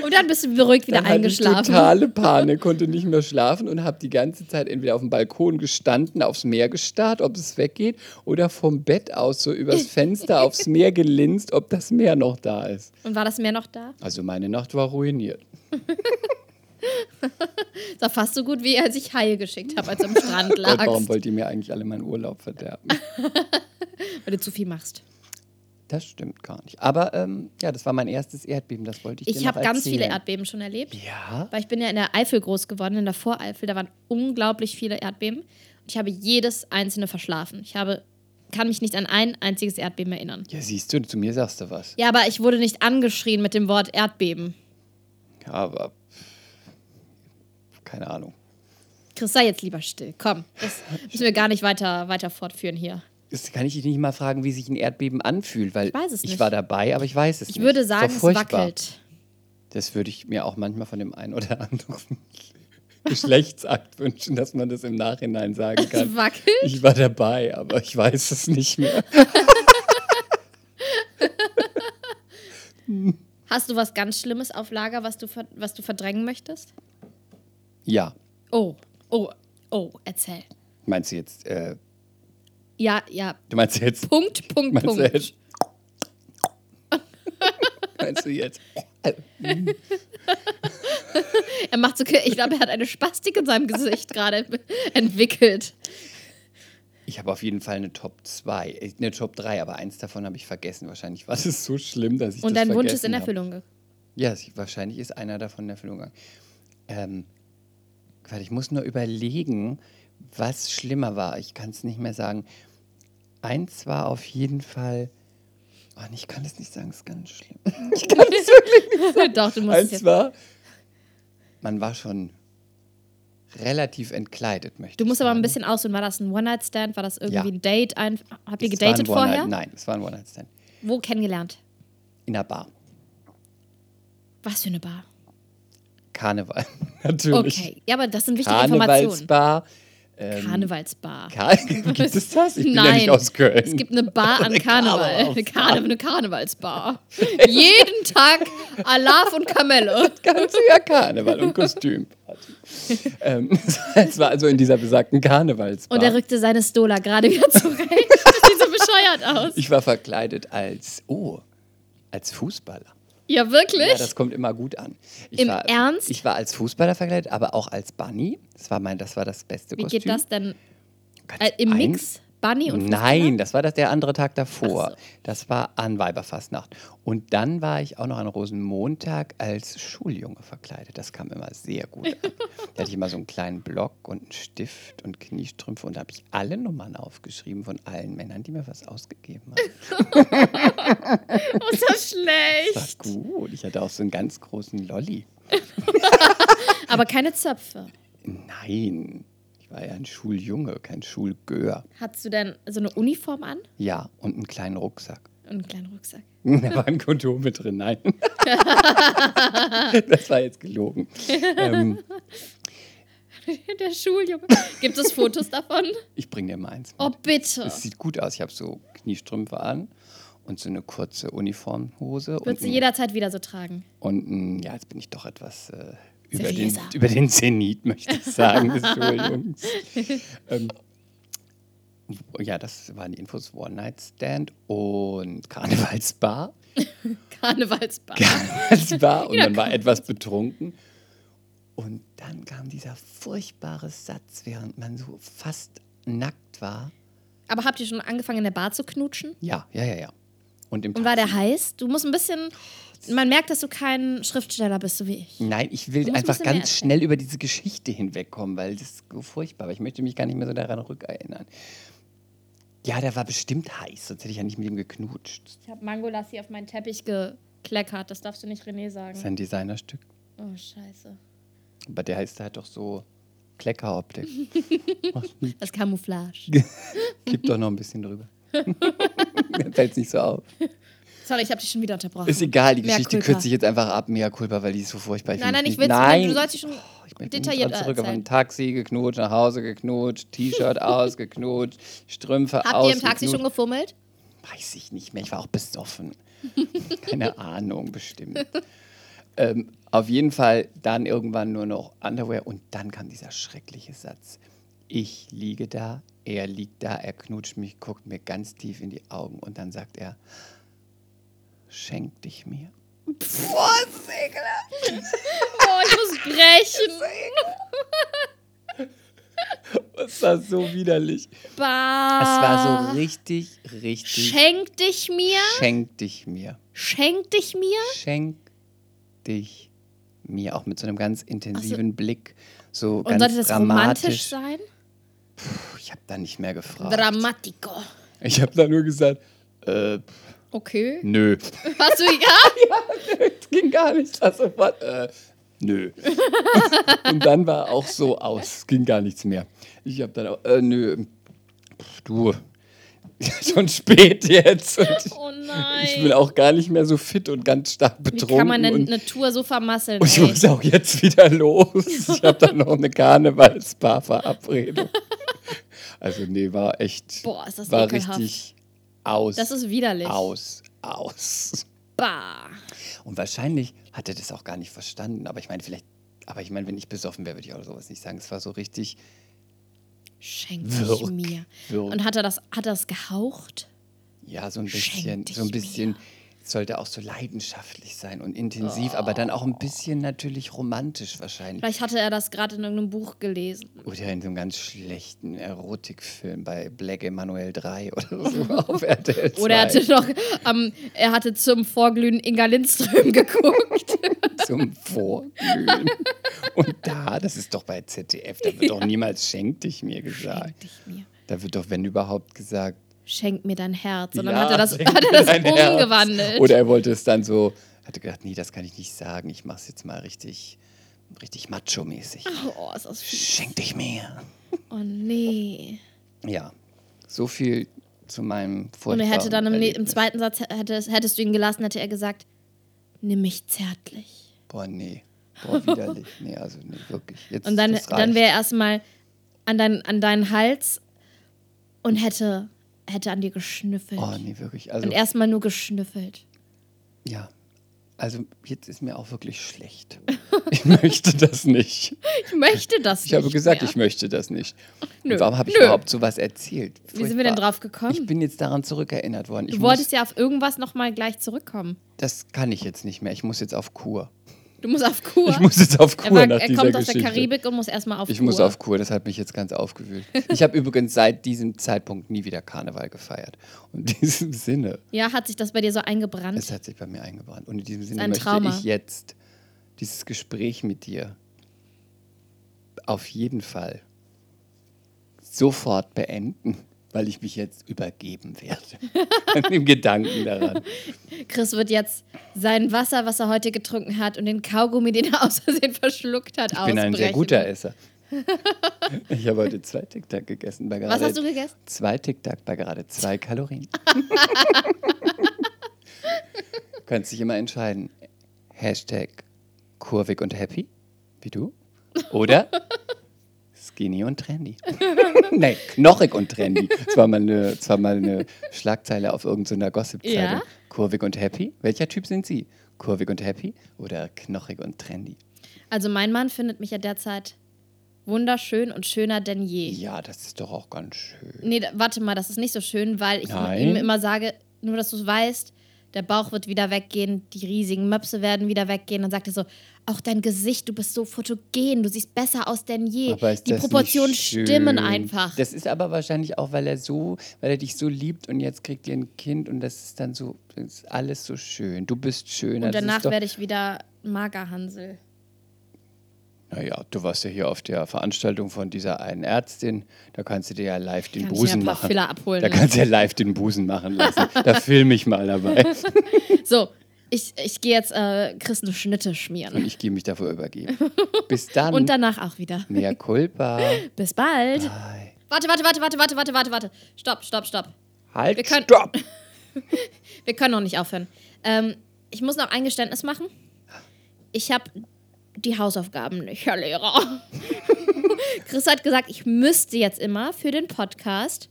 Und dann bist du beruhigt wieder Dann hatte ich eingeschlafen. totale Panik, konnte nicht mehr schlafen und habe die ganze Zeit entweder auf dem Balkon gestanden, aufs Meer gestarrt, ob es weggeht, oder vom Bett aus so übers Fenster aufs Meer gelinst, ob das Meer noch da ist. Und war das Meer noch da? Also meine Nacht war ruiniert. Das war fast so gut, wie als ich Haie geschickt habe, als du am Strand lagst. warum wollt ihr mir eigentlich alle meinen Urlaub verderben? Weil du zu viel machst. Das stimmt gar nicht. Aber ähm, ja, das war mein erstes Erdbeben, das wollte ich, dir Ich noch habe ganz viele. Erdbeben schon erlebt. Ja? Weil ich bin ja in der Eifel groß geworden, in der Voreifel. Da waren unglaublich viele Erdbeben. Und ich habe jedes einzelne verschlafen. Ich habe, kann mich nicht an ein einziges Erdbeben erinnern. Ja, siehst du, zu mir sagst du was. Ja, aber ich wurde nicht angeschrien mit dem Wort Erdbeben. Ja, aber keine Ahnung. Chris, sei jetzt lieber still. Komm, das müssen wir gar nicht weiter, weiter fortführen hier. Das kann ich dich nicht mal fragen, wie sich ein Erdbeben anfühlt, weil Ich weiß es nicht. war dabei, aber ich weiß es Ich nicht. würde Ist doch sagen, es wackelt. Das würde ich mir auch manchmal von dem einen oder anderen Geschlechtsakt wünschen, dass man das im Nachhinein sagen Es kann. wackelt? Ich war dabei, aber ich weiß es nicht mehr. Hast du was ganz Schlimmes auf Lager, was du, was du verdrängen möchtest? Ja, Oh, oh, oh, erzähl. meinst du jetzt, äh, Ja, ja, du meinst jetzt, Punkt, Punkt, meinst du Punkt. jetzt, meinst du jetzt, Er macht so, ich glaube, er hat eine Spastik in seinem Gesicht gerade entwickelt. ich habe auf jeden Fall eine Top 2, eine Top 3, aber eins davon habe ich vergessen. Wahrscheinlich war es so schlimm, dass ich Und dein Wunsch ist in. Erfüllung gegangen. Ja, wahrscheinlich ist einer davon in Erfüllung gegangen. Ähm, warte, ich muss nur überlegen, was schlimmer war. Ich kann es nicht mehr sagen. Eins war auf jeden Fall. Oh, ich kann es nicht sagen, es ist ganz schlimm. Ich kann es wirklich nicht sagen. Doch, du musst Eins war, man war schon relativ entkleidet, möchte Du ich musst aber sagen. ein bisschen ausholen. War das ein One-Night-Stand? War das irgendwie Ja. ein Date? Ein, habt ihr Es gedatet vorher? Nein, es war ein One-Night-Stand. Wo kennengelernt? In einer Bar. Was für eine Bar? Karneval. Natürlich. Okay, ja, aber das sind wichtige Informationen. Karnevalsbar. Ähm, Karnevalsbar. Kar gibt es das? Ich bin Nein, ja nicht aus Köln. es gibt eine Bar an Karneval. Eine. Karne eine Karnevalsbar. Jeden Tag Alaf und Kamelle. Ganz ja Karneval und Kostümparty. ähm, es war also in dieser besagten Karnevalsbar. Und er rückte seine Stola gerade wieder zurecht. Das sieht so bescheuert aus. ich war verkleidet als, oh, als Fußballer. Ja, wirklich? Ja, das kommt immer gut an. Ich Im war, Ernst? Ich war als Fußballer verkleidet, aber auch als Bunny. Das war mein, das war das beste Wie Kostüm. geht das denn? Äh, Im Mix? Bunny und Nein, das war das der andere Tag davor. So. Das war an Weiberfastnacht. Und dann war ich auch noch an Rosenmontag als Schuljunge verkleidet. Das kam immer sehr gut an. da hatte ich immer so einen kleinen Block und einen Stift und Kniestrümpfe und da habe ich alle Nummern aufgeschrieben von allen Männern, die mir was ausgegeben haben. Oh, ist das Das schlecht. war gut. Ich hatte auch so einen ganz großen Lolli. Aber keine Zöpfe. Nein, ich war ja ein Schuljunge, kein Schulgör. Hattest du denn so eine Uniform an? Ja, und einen kleinen Rucksack. Und einen kleinen Rucksack. Da waren Kondome drin, nein. das war jetzt gelogen. Ähm, Der Schuljunge. Gibt es Fotos davon? ich bringe dir mal eins. Oh, Mit. bitte. Es sieht gut aus. Ich habe so Kniestrümpfe an und so eine kurze Uniformhose. Würdest du ein- jederzeit wieder so tragen? und ein, ja, jetzt bin ich doch etwas äh, über, den, über den Zenit, möchte ich sagen, des ähm, ja, das waren die Infos One-Night-Stand und Karnevalsbar. Karnevalsbar. Karnevalsbar und Ja, man war etwas betrunken. Und dann kam dieser furchtbare Satz, während man so fast nackt war. Aber habt ihr schon angefangen in der Bar zu knutschen? Ja, ja, ja, ja. Und im Und war der heiß? Du musst ein bisschen. Man merkt, dass du kein Schriftsteller bist, so wie ich. Nein, ich will ein einfach ganz schnell über diese Geschichte hinwegkommen, weil das ist so furchtbar. Ich möchte mich gar nicht mehr so daran rückerinnern. Ja, der war bestimmt heiß, sonst hätte ich ja nicht mit ihm geknutscht. Ich habe Mangolassi auf meinen Teppich gekleckert. Das darfst du nicht René Das ist sagen. ein Designerstück. Oh, scheiße. Aber der heißt halt doch so Kleckeroptik. Das Camouflage. Gib doch noch ein bisschen drüber. Fällt nicht so auf. Sorry, ich habe dich schon wieder unterbrochen. Ist egal, die Geschichte kürze ich jetzt einfach ab. Mea culpa, weil die ist so furchtbar. Nein, nein, ich will Nein, Du sollst dich schon ich bin detailliert zurück auf ein Taxi geknutscht, nach Hause geknutscht, T-Shirt ausgeknutscht, Strümpfe Habt ihr im Taxi schon gefummelt? Weiß ich nicht mehr, ich war auch besoffen. Keine Ahnung, bestimmt. ähm, auf jeden Fall dann irgendwann nur noch Underwear und dann kam dieser schreckliche Satz. Ich liege da, er liegt da, er knutscht mich, guckt mir ganz tief in die Augen und dann sagt er, schenk dich mir. Ekelhaft. Oh, ich muss brechen. Das war so widerlich. Bah. Es war so richtig, richtig. Schenk dich mir. Schenk dich mir. Schenk dich mir. Schenk dich mir. Auch mit so einem ganz intensiven Blick. So Und ganz sollte das dramatisch. romantisch sein? Puh, Ich habe da nicht mehr gefragt. Dramatico. ich habe da nur gesagt, äh, Okay. nö. Hast du ja? Es ging gar nicht. Sofort, äh, nö. Und dann war auch so aus. Es ging gar nichts mehr. Ich habe dann auch, äh, nö. Pff, Du, schon spät jetzt. Oh nein. ich bin auch gar nicht mehr so fit und ganz stark Wie betrunken. kann man denn eine Tour so vermasseln? Und ich muss auch jetzt wieder los. Ich habe dann noch eine Karnevalsbar-Verabredung. Also nee, war echt, Boah, ist das war ekelhaft. richtig aus, Das ist widerlich. aus, aus. Bah. Und wahrscheinlich hat er das auch gar nicht verstanden. Aber ich meine, vielleicht, aber ich meine, wenn ich besoffen wäre, würde ich auch sowas nicht sagen. Es war so richtig Schenk Wirk, mir. wirk. Und hat er das, hat er das gehaucht? Ja, so ein bisschen, so ein bisschen, mir. Sollte auch so leidenschaftlich sein und intensiv, aber dann auch ein bisschen natürlich romantisch wahrscheinlich. Vielleicht hatte er das gerade in irgendeinem Buch gelesen. Oder in so einem ganz schlechten Erotikfilm bei Black Emanuel 3 oder so auf RTL 2. Oder er hatte noch, ähm, er hatte zum Vorglühen Inga Lindström geguckt. zum Vorglühen. Und da, das ist doch bei ZDF, da wird doch niemals schenk dich mir gesagt. Schenk dich mir. Da wird doch, wenn überhaupt, gesagt. Schenk mir dein Herz. Und dann ja, hat er das, hat er das dein Herz. umgewandelt. Oder er wollte es dann so, hatte gedacht, nee, das kann ich nicht sagen. Ich mach's jetzt mal richtig, richtig macho-mäßig. oh, ist das fies. Schenk dich mir. Oh nee. Ja, so viel zu meinem Und furchtbaren er hätte dann im, ne- im zweiten Satz, hätte, hättest du ihn gelassen, hätte er gesagt, nimm mich zärtlich. Boah, nee. Boah, widerlich. Nee, also nee, wirklich. Jetzt, Und dann, dann wäre er erstmal an, dein, an deinen Hals und hätte, hätte an dir geschnüffelt. Oh, nee, wirklich. Also, und erstmal nur geschnüffelt. ja. Also, jetzt ist mir auch wirklich schlecht. Ich möchte das nicht. Ich möchte das Ich habe nicht gesagt, mehr. ich möchte das nicht. Nö. Und warum habe ich Nö. überhaupt sowas erzählt? Wie sind wir denn Furchtbar. drauf gekommen? Ich bin jetzt daran zurückerinnert worden. Ich Du wolltest ja auf irgendwas nochmal gleich zurückkommen. das kann ich jetzt nicht mehr. Ich muss jetzt auf Kur. Du musst auf Kur. Ich muss jetzt auf er, Kur war, nach er kommt aus Geschichte. der Karibik und muss erstmal auf Ich Kur. muss auf Kur, das hat mich jetzt ganz aufgewühlt. Ich habe übrigens seit diesem Zeitpunkt nie wieder Karneval gefeiert. Und in diesem Sinne, Ja, hat sich das bei dir so eingebrannt? es hat sich bei mir eingebrannt. Und in diesem Sinne möchte Trauma. ich jetzt dieses Gespräch mit dir auf jeden Fall sofort beenden, weil ich mich jetzt übergeben werde. Dem Gedanken daran. Chris wird jetzt sein Wasser, was er heute getrunken hat und den Kaugummi, den er aus Versehen verschluckt hat, Ich bin ein sehr ausbrechen. guter Esser. Ich habe heute zwei Tic Tac gegessen. Bei Was gerade hast du gegessen? Zwei Tic Tac bei gerade zwei Kalorien. Könntest dich immer entscheiden. Hashtag kurvig und happy, wie du. Oder skinny und trendy. nee, knochig und trendy. Das war mal eine, das war mal eine Schlagzeile auf irgendeiner Gossip-Zeitung. Ja? Kurvig und happy. Welcher Typ sind Sie? Kurvig und happy oder knochig und trendy? Also mein Mann findet mich ja derzeit wunderschön und schöner denn je. Ja, das ist doch auch ganz schön. Nee, warte mal, das ist nicht so schön, weil ich Nein. ihm immer sage, nur dass du es weißt, der Bauch wird wieder weggehen, die riesigen Möpse werden wieder weggehen. Dann sagt er so, auch dein Gesicht, du bist so fotogen, du siehst besser aus denn je. Die Proportionen stimmen einfach. Das ist aber wahrscheinlich auch, weil er so, weil er dich so liebt und jetzt kriegt ihr ein Kind und das ist dann so, ist alles so schön. Du bist schöner. und danach werde ich wieder Magerhansel. Naja, du warst ja hier auf der Veranstaltung von dieser einen Ärztin. Da kannst du dir ja live den Kann Busen paar machen. Abholen Da kannst du ja live den Busen machen lassen. da filme ich mal dabei. So, ich, ich gehe jetzt äh, Chris eine Schnitte schmieren. Und ich gehe mich davor übergeben. Bis dann. Und danach auch wieder. Mea culpa. Bis bald. Bye. Warte, warte, warte, warte, warte, warte, warte, warte. Stopp, stopp, stopp. Halt, Wir können- stopp! Wir können noch nicht aufhören. Ähm, ich muss noch ein Geständnis machen. Ich habe die Hausaufgaben nicht, Herr Lehrer. Chris hat gesagt, ich müsste jetzt immer für den Podcast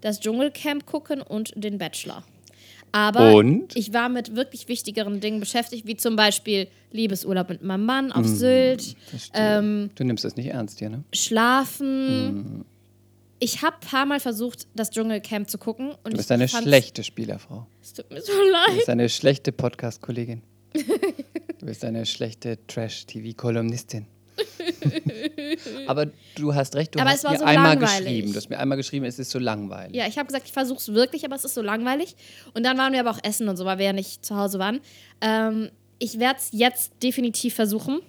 das Dschungelcamp gucken und den Bachelor. Aber Und? ich war mit wirklich wichtigeren Dingen beschäftigt, wie zum Beispiel Liebesurlaub mit meinem Mann Mm, auf Sylt, ähm, du nimmst das nicht ernst hier, ne? Schlafen. Ich habe ein paar Mal versucht, das Dschungelcamp zu gucken. Und Du bist eine schlechte Spielerfrau. Es tut mir so Du leid. bist eine schlechte Podcast-Kollegin. Du bist eine schlechte Trash-TV-Kolumnistin. Aber du hast recht, du Aber hast mir so einmal langweilig. geschrieben. Du hast mir einmal geschrieben, es ist so langweilig. Ja, ich habe gesagt, ich versuche es wirklich, aber es ist so langweilig. Und dann waren wir aber auch essen und so, weil wir ja nicht zu Hause waren. Ähm, ich werde es jetzt definitiv versuchen,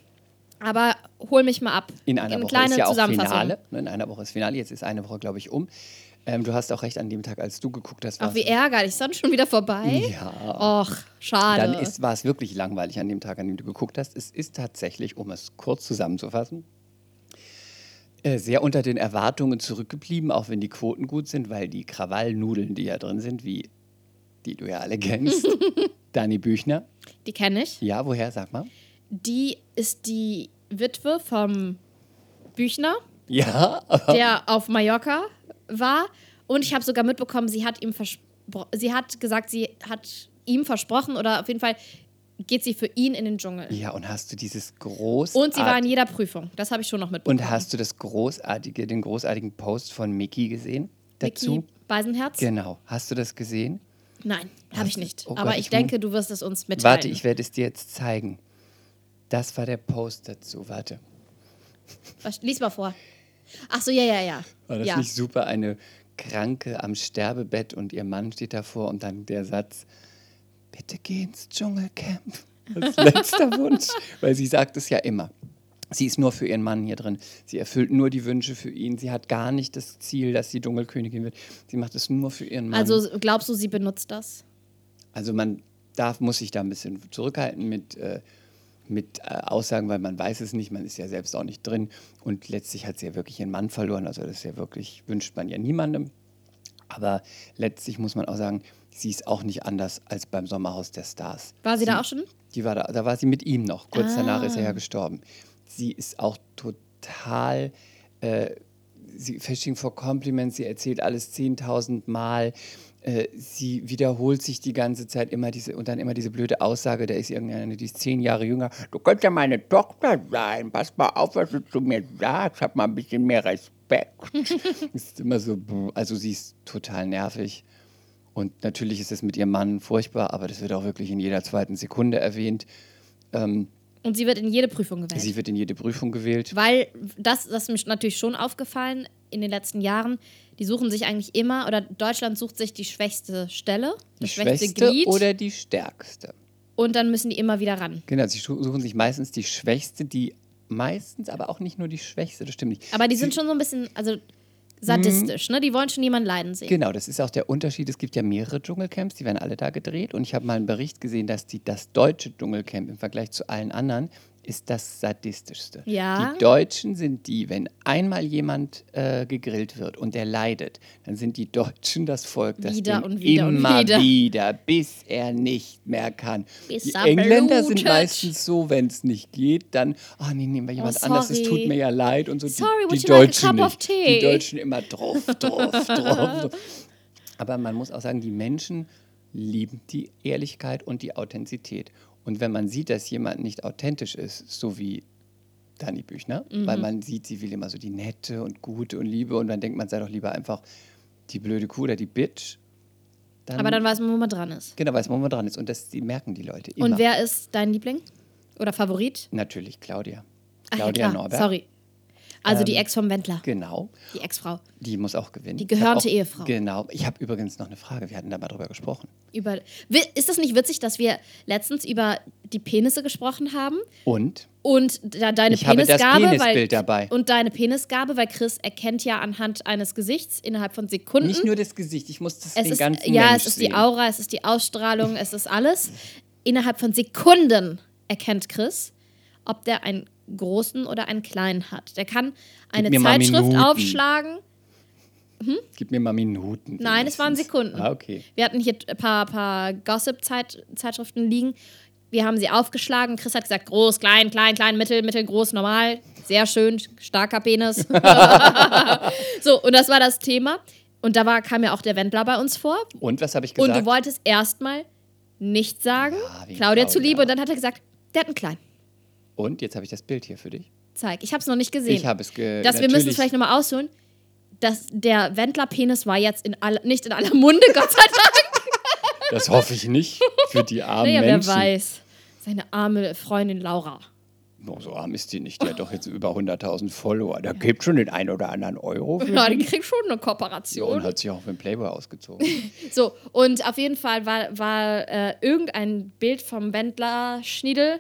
aber hol mich mal ab. In einer Eine Woche ist ja auch. Finale. Ne, In einer Woche ist Finale. Jetzt ist eine Woche, glaube ich, um. Ähm, du hast auch recht, an dem Tag, als du geguckt hast, Ach, wie ärgerlich. Ist dann schon wieder vorbei? Ja. Och, schade. Dann war es wirklich langweilig an dem Tag, an dem du geguckt hast. Es ist tatsächlich, um es kurz zusammenzufassen, äh, sehr unter den Erwartungen zurückgeblieben, auch wenn die Quoten gut sind, weil die Krawallnudeln, die ja drin sind, wie die du ja alle kennst, Dani Büchner. die kenne ich. Ja, woher, sag mal? Die ist die Witwe vom Büchner, Ja, der auf Mallorca war. Und ich habe sogar mitbekommen, sie hat ihm sie hat gesagt, sie hat ihm versprochen oder auf jeden Fall geht sie für ihn in den Dschungel. ja, und hast du dieses groß Und sie war in jeder Prüfung. Das habe ich schon noch mitbekommen. und hast du das großartige, den großartigen Post von Mickey gesehen dazu? Vicky Beisenherz? Genau. Hast du das gesehen? Nein, habe ich nicht. Oh Gott, Aber ich ich denke, du wirst es uns mitteilen. Warte, ich werde es dir jetzt zeigen. Das war der Post dazu. Warte. Was- Lies mal vor. Ach so, ja, ja, ja. War das ja. nicht super? Eine Kranke am Sterbebett und ihr Mann steht davor und dann der Satz: Bitte geh ins Dschungelcamp. Als letzter Wunsch. Weil sie sagt es ja immer. Sie ist nur für ihren Mann hier drin. Sie erfüllt nur die Wünsche für ihn. Sie hat gar nicht das Ziel, dass sie Dschungelkönigin wird. Sie macht es nur für ihren Mann. Also glaubst du, sie benutzt das? Also man darf, muss sich da ein bisschen zurückhalten mit, äh, mit äh, Aussagen, weil man weiß es nicht, man ist ja selbst auch nicht drin. Und letztlich hat sie ja wirklich ihren Mann verloren. Also das ist ja wirklich, wünscht man ja niemandem. Aber letztlich muss man auch sagen, sie ist auch nicht anders als beim Sommerhaus der Stars. War sie da auch schon? Die war da, da war sie mit ihm noch. Kurz danach ist er Ah. ja gestorben. Sie ist auch total, äh, sie fishing for compliments, sie erzählt alles 10.000 Mal. Äh, sie wiederholt sich die ganze Zeit immer diese und dann immer diese blöde Aussage, da ist irgendeine, die ist zehn Jahre jünger. Du könntest ja meine Tochter sein. Pass mal auf, was du zu mir sagst. Hab mal ein bisschen mehr Respekt. ist immer so, also sie ist total nervig. Und natürlich ist es mit ihrem Mann furchtbar, aber das wird auch wirklich in jeder zweiten Sekunde erwähnt. Und sie wird in jede Prüfung gewählt. Sie wird in jede Prüfung gewählt. Weil das, das ist mir natürlich schon aufgefallen in den letzten Jahren. Die suchen sich eigentlich immer, oder Deutschland sucht sich die schwächste Stelle, Die das schwächste schwächste Glied. oder die stärkste. und dann müssen die immer wieder ran. Genau, sie suchen sich meistens die schwächste, die meistens aber auch nicht nur die schwächste, das stimmt nicht. Aber die sind schon so ein bisschen, also sadistisch, ne? Die wollen schon jemanden leiden sehen. Genau, das ist auch der Unterschied. Es gibt ja mehrere Dschungelcamps, die werden alle da gedreht. Und ich habe mal einen Bericht gesehen, dass die, das deutsche Dschungelcamp im Vergleich zu allen anderen ist das sadistischste. Ja. Die Deutschen sind die, wenn einmal jemand äh, gegrillt wird und der leidet, dann sind die Deutschen das Volk, das Wieder und wieder und immer wieder. wieder, bis er nicht mehr kann. Bis die er Engländer sind blutet. meistens so, wenn es nicht geht, dann, ah nee, nehmen wir jemand Oh, anders, es tut mir ja leid und so. Sorry, die, die Deutschen nicht. Die Deutschen immer drauf, drauf, drauf. Aber man muss auch sagen, die Menschen lieben die Ehrlichkeit und die Authentizität. Und wenn man sieht, dass jemand nicht authentisch ist, so wie Dani Büchner, Mhm. weil man sieht, sie will immer so die nette und gute und Liebe und dann denkt man, sei doch lieber einfach die blöde Kuh oder die Bitch. Dann, Aber dann weiß man, wo man dran ist. genau, weiß man, wo man dran ist. Und das die merken die Leute immer. Und wer ist dein Liebling? Oder Favorit? Natürlich Claudia. Ach Claudia ja. Norbert. Sorry. Also die Ähm, Ex vom Wendler, Genau. die Ex-Frau. Die muss auch gewinnen. Die gehörnte auch, Ehefrau. Genau. Ich habe übrigens noch eine Frage. Wir hatten da mal drüber gesprochen. Über ist das nicht witzig, dass wir letztens über die Penisse gesprochen haben? Und Und da deine Ich habe das Penisgabe, Penisbild weil, dabei. Und deine Penisgabe, weil Chris erkennt ja anhand eines Gesichts innerhalb von Sekunden. nicht nur das Gesicht, ich muss das es den ist, ganzen ja, Mensch es ist sehen. die Aura, es ist die Ausstrahlung, es ist alles. Innerhalb von Sekunden erkennt Chris, ob der einen großen oder einen kleinen hat. Der kann eine Zeitschrift aufschlagen. Gib mir mal Minuten. Nein, es waren wenigstens. Sekunden. Ah, okay. Wir hatten hier ein paar, paar Gossip-Zeitschriften liegen. Wir haben sie aufgeschlagen. Chris hat gesagt, groß, klein, klein, klein, mittel, mittel, groß, normal. Sehr schön, starker Penis. so, und das war das Thema. Und da war, kam ja auch der Wendler bei uns vor. Und was habe ich Und gesagt? du wolltest erstmal nicht sagen, Ja, wegen Claudia Claudia. zuliebe. Und dann hat er gesagt, der hat einen kleinen. Und jetzt habe ich das Bild hier für dich. Zeig. Ich habe es noch nicht gesehen. Ich habe es ge dass wir müssen es vielleicht nochmal ausholen. Dass der Wendler-Penis war jetzt in aller, nicht in aller Munde, Gott sei Dank. Das hoffe ich nicht für die armen Naja, wer Menschen. weiß. Seine arme Freundin Laura. Oh, so arm ist die nicht. Die hat doch jetzt über 100.000 Follower. Da gibt schon den einen oder anderen Euro. Für Ja, die. kriegt schon eine und Kooperation. hat sich auch für den Playboy ausgezogen. So, und auf jeden Fall war, war äh, irgendein Bild vom Wendler Schniedel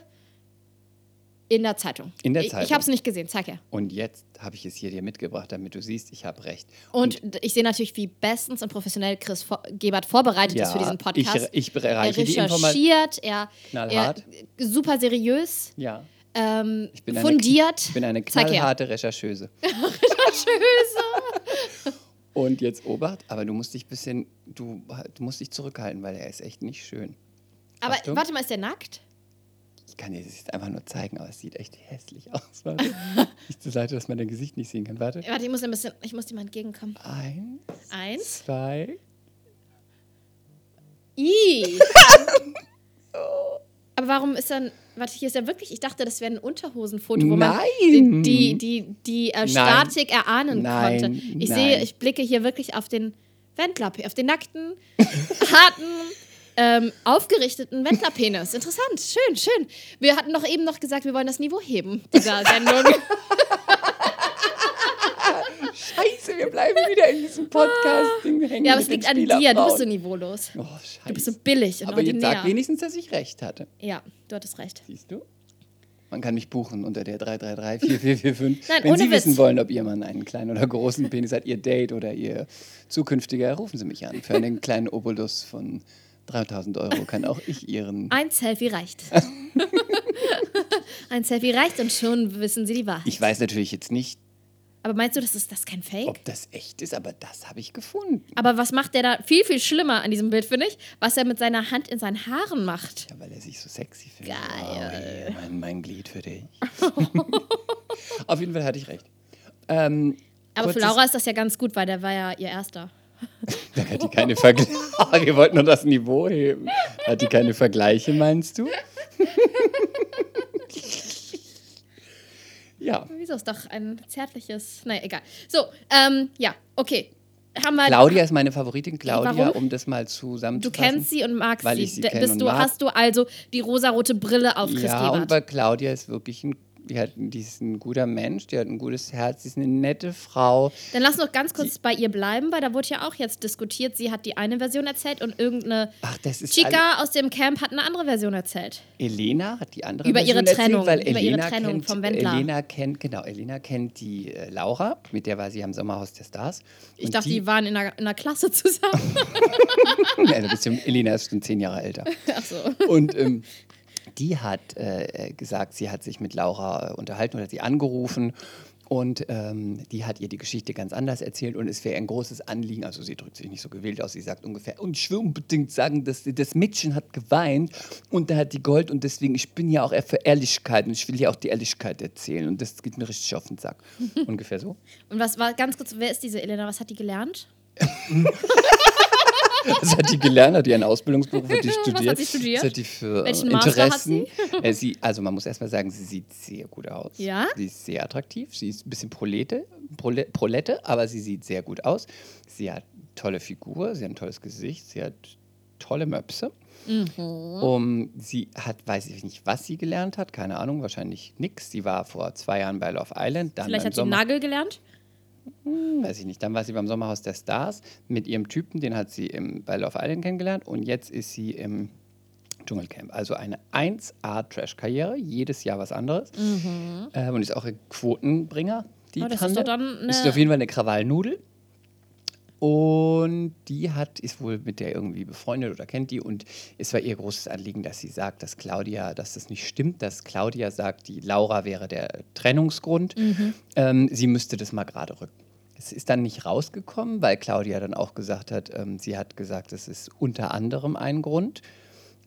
in der Zeitung. In der Ich, ich Zeitung. habe es nicht gesehen, zeig her. Und jetzt habe ich es hier dir mitgebracht, damit du siehst, ich habe recht. Und ich sehe natürlich, wie bestens und professionell Chris Vor Gebert vorbereitet ist für diesen Podcast. Ich, ich er reiche die recherchiert, er, er Knallhart. super seriös, Ja. ähm, Ich bin eine- fundiert. Ich bin eine knallharte Rechercheuse. Und jetzt Obacht, aber du musst dich ein bisschen, du, du musst dich zurückhalten, weil er ist echt nicht schön. Aber Achtung. warte mal, ist der nackt? Ich kann dir das jetzt einfach nur zeigen, aber es sieht echt hässlich aus. Warte. nicht zur Seite, dass man dein Gesicht nicht sehen kann. Warte. Warte, ich muss ein bisschen, ich muss dir mal entgegenkommen. Eins, Eins. zwei. I. Aber warum ist dann. Warte, hier ist ja wirklich. Ich dachte, das wäre ein Unterhosenfoto, wo man Nein. die, die, die, die äh, Nein. Statik erahnen Nein, konnte. Ich nein. sehe, ich blicke hier wirklich auf den Wendler, auf den nackten, harten, ähm, aufgerichteten Wendlerpenis. Interessant, schön, schön. Wir hatten doch eben noch gesagt, wir wollen das Niveau heben dieser Sendung. Scheiße, wir bleiben wieder in diesem Podcast-Ding hängen. ja, aber es liegt an dir. Du bist so niveaulos. Oh, scheiße. Du bist so billig und aber jetzt ordinär. sag wenigstens, dass ich recht hatte. Ja, du hattest recht. Siehst du? Man kann mich buchen unter der 333-4445. Nein, Wenn Sie wissen Witz. wollen, ob Ihr Mann einen kleinen oder großen Penis hat, Ihr Date oder Ihr zukünftiger, rufen Sie mich an. Für einen kleinen Obolus von 3000 Euro kann auch ich Ihren. Ein Selfie reicht. Ein Selfie reicht und schon wissen sie die Wahrheit. Ich weiß natürlich jetzt nicht, Aber meinst du, das ist das kein Fake? Ob das echt ist, aber das habe ich gefunden. Aber was macht der da viel, viel schlimmer an diesem Bild, finde ich? Was er mit seiner Hand in seinen Haaren macht. Ja, weil er sich so sexy findet. Geil. Yeah, mein, mein Glied für dich. Auf jeden Fall hatte ich recht. Ähm, Aber für Laura ist das ja ganz gut, weil der war ja ihr erster. Da hat die keine Vergleiche. Wir wollten nur das Niveau heben. Hat die keine Vergleiche, meinst du? ja. Wieso ist doch ein zärtliches. Naja, egal. So, ähm, ja, okay. Haben wir. Claudia ist meine Favoritin. Claudia, Warum? um das mal Du zusammenzufassen. kennst sie und magst Weil sie. ich sie D- kenn Bist und du, mag. hast du also die rosarote Brille auf Chris Ja, und bei Claudia ist wirklich ein, die, hat, die ist ein guter Mensch, die hat ein gutes Herz, sie ist eine nette Frau. Dann lass noch ganz kurz bei ihr bleiben, weil da wurde ja auch jetzt diskutiert. Sie hat die eine Version erzählt und irgendeine Ach, das ist alle- Chica aus dem Camp hat eine andere Version erzählt. Elena hat die andere Über ihre Version Trennung, erzählt, weil über ihre Elena Trennung kennt, vom Wendler. Elena kennt, genau, Elena kennt die äh, Laura, mit der war sie am Sommerhaus der Stars. Ich dachte, die, waren in einer, in einer Klasse zusammen. ja, ein bisschen, Elena ist schon zehn Jahre älter. Ach so. Und ähm, die hat äh, gesagt, sie hat sich mit Laura äh, unterhalten oder sie angerufen. Und ähm, die hat ihr die Geschichte ganz anders erzählt und es wäre ein großes Anliegen, also sie drückt sich nicht so gewählt aus, sie sagt ungefähr, und ich will unbedingt sagen, dass das Mädchen hat geweint und da hat die Gold und deswegen, ich bin ja auch eher für Ehrlichkeit und ich will ja auch die Ehrlichkeit erzählen und das geht mir richtig auf den Sack. ungefähr so. Und was war ganz kurz, wer ist diese Elena? Was hat die gelernt? Was hat die gelernt? Hat die einen Ausbildungsberuf? Hat die Was hat studiert? sie studiert? Was hat die für äh, Welchen Master hat Interessen? Äh, sie, also man muss erstmal sagen, sie sieht sehr gut aus. Ja? Sie ist sehr attraktiv. Sie ist ein bisschen Prolete, Prole, Prolette, aber sie sieht sehr gut aus. Sie hat tolle Figur, sie hat ein tolles Gesicht, sie hat tolle Möpse. Mhm. Um, sie hat, weiß ich nicht, was sie gelernt hat, keine Ahnung, wahrscheinlich nix. Sie war vor zwei Jahren bei Love Island. Dann Vielleicht hat sie Sommer- Nagel gelernt? Weiß ich nicht. Dann war sie beim Sommerhaus der Stars mit ihrem Typen, den hat sie im, bei Love Island kennengelernt und jetzt ist sie im Dschungelcamp. Also eine 1A-Trash-Karriere, jedes Jahr was anderes. Ähm, und ist auch ein Quotenbringer, die Mhm. Oh, das ist Tante. doch dann eine- Ist auf jeden Fall eine Krawallnudel. Und die hat, ist wohl mit der irgendwie befreundet oder kennt die. Und es war ihr großes Anliegen, dass sie sagt, dass Claudia, dass das nicht stimmt, dass Claudia sagt, die Laura wäre der Trennungsgrund. Ähm, sie müsste das mal gerade rücken. Es ist dann nicht rausgekommen, weil Claudia dann auch gesagt hat, ähm, sie hat gesagt, es ist unter anderem ein Grund.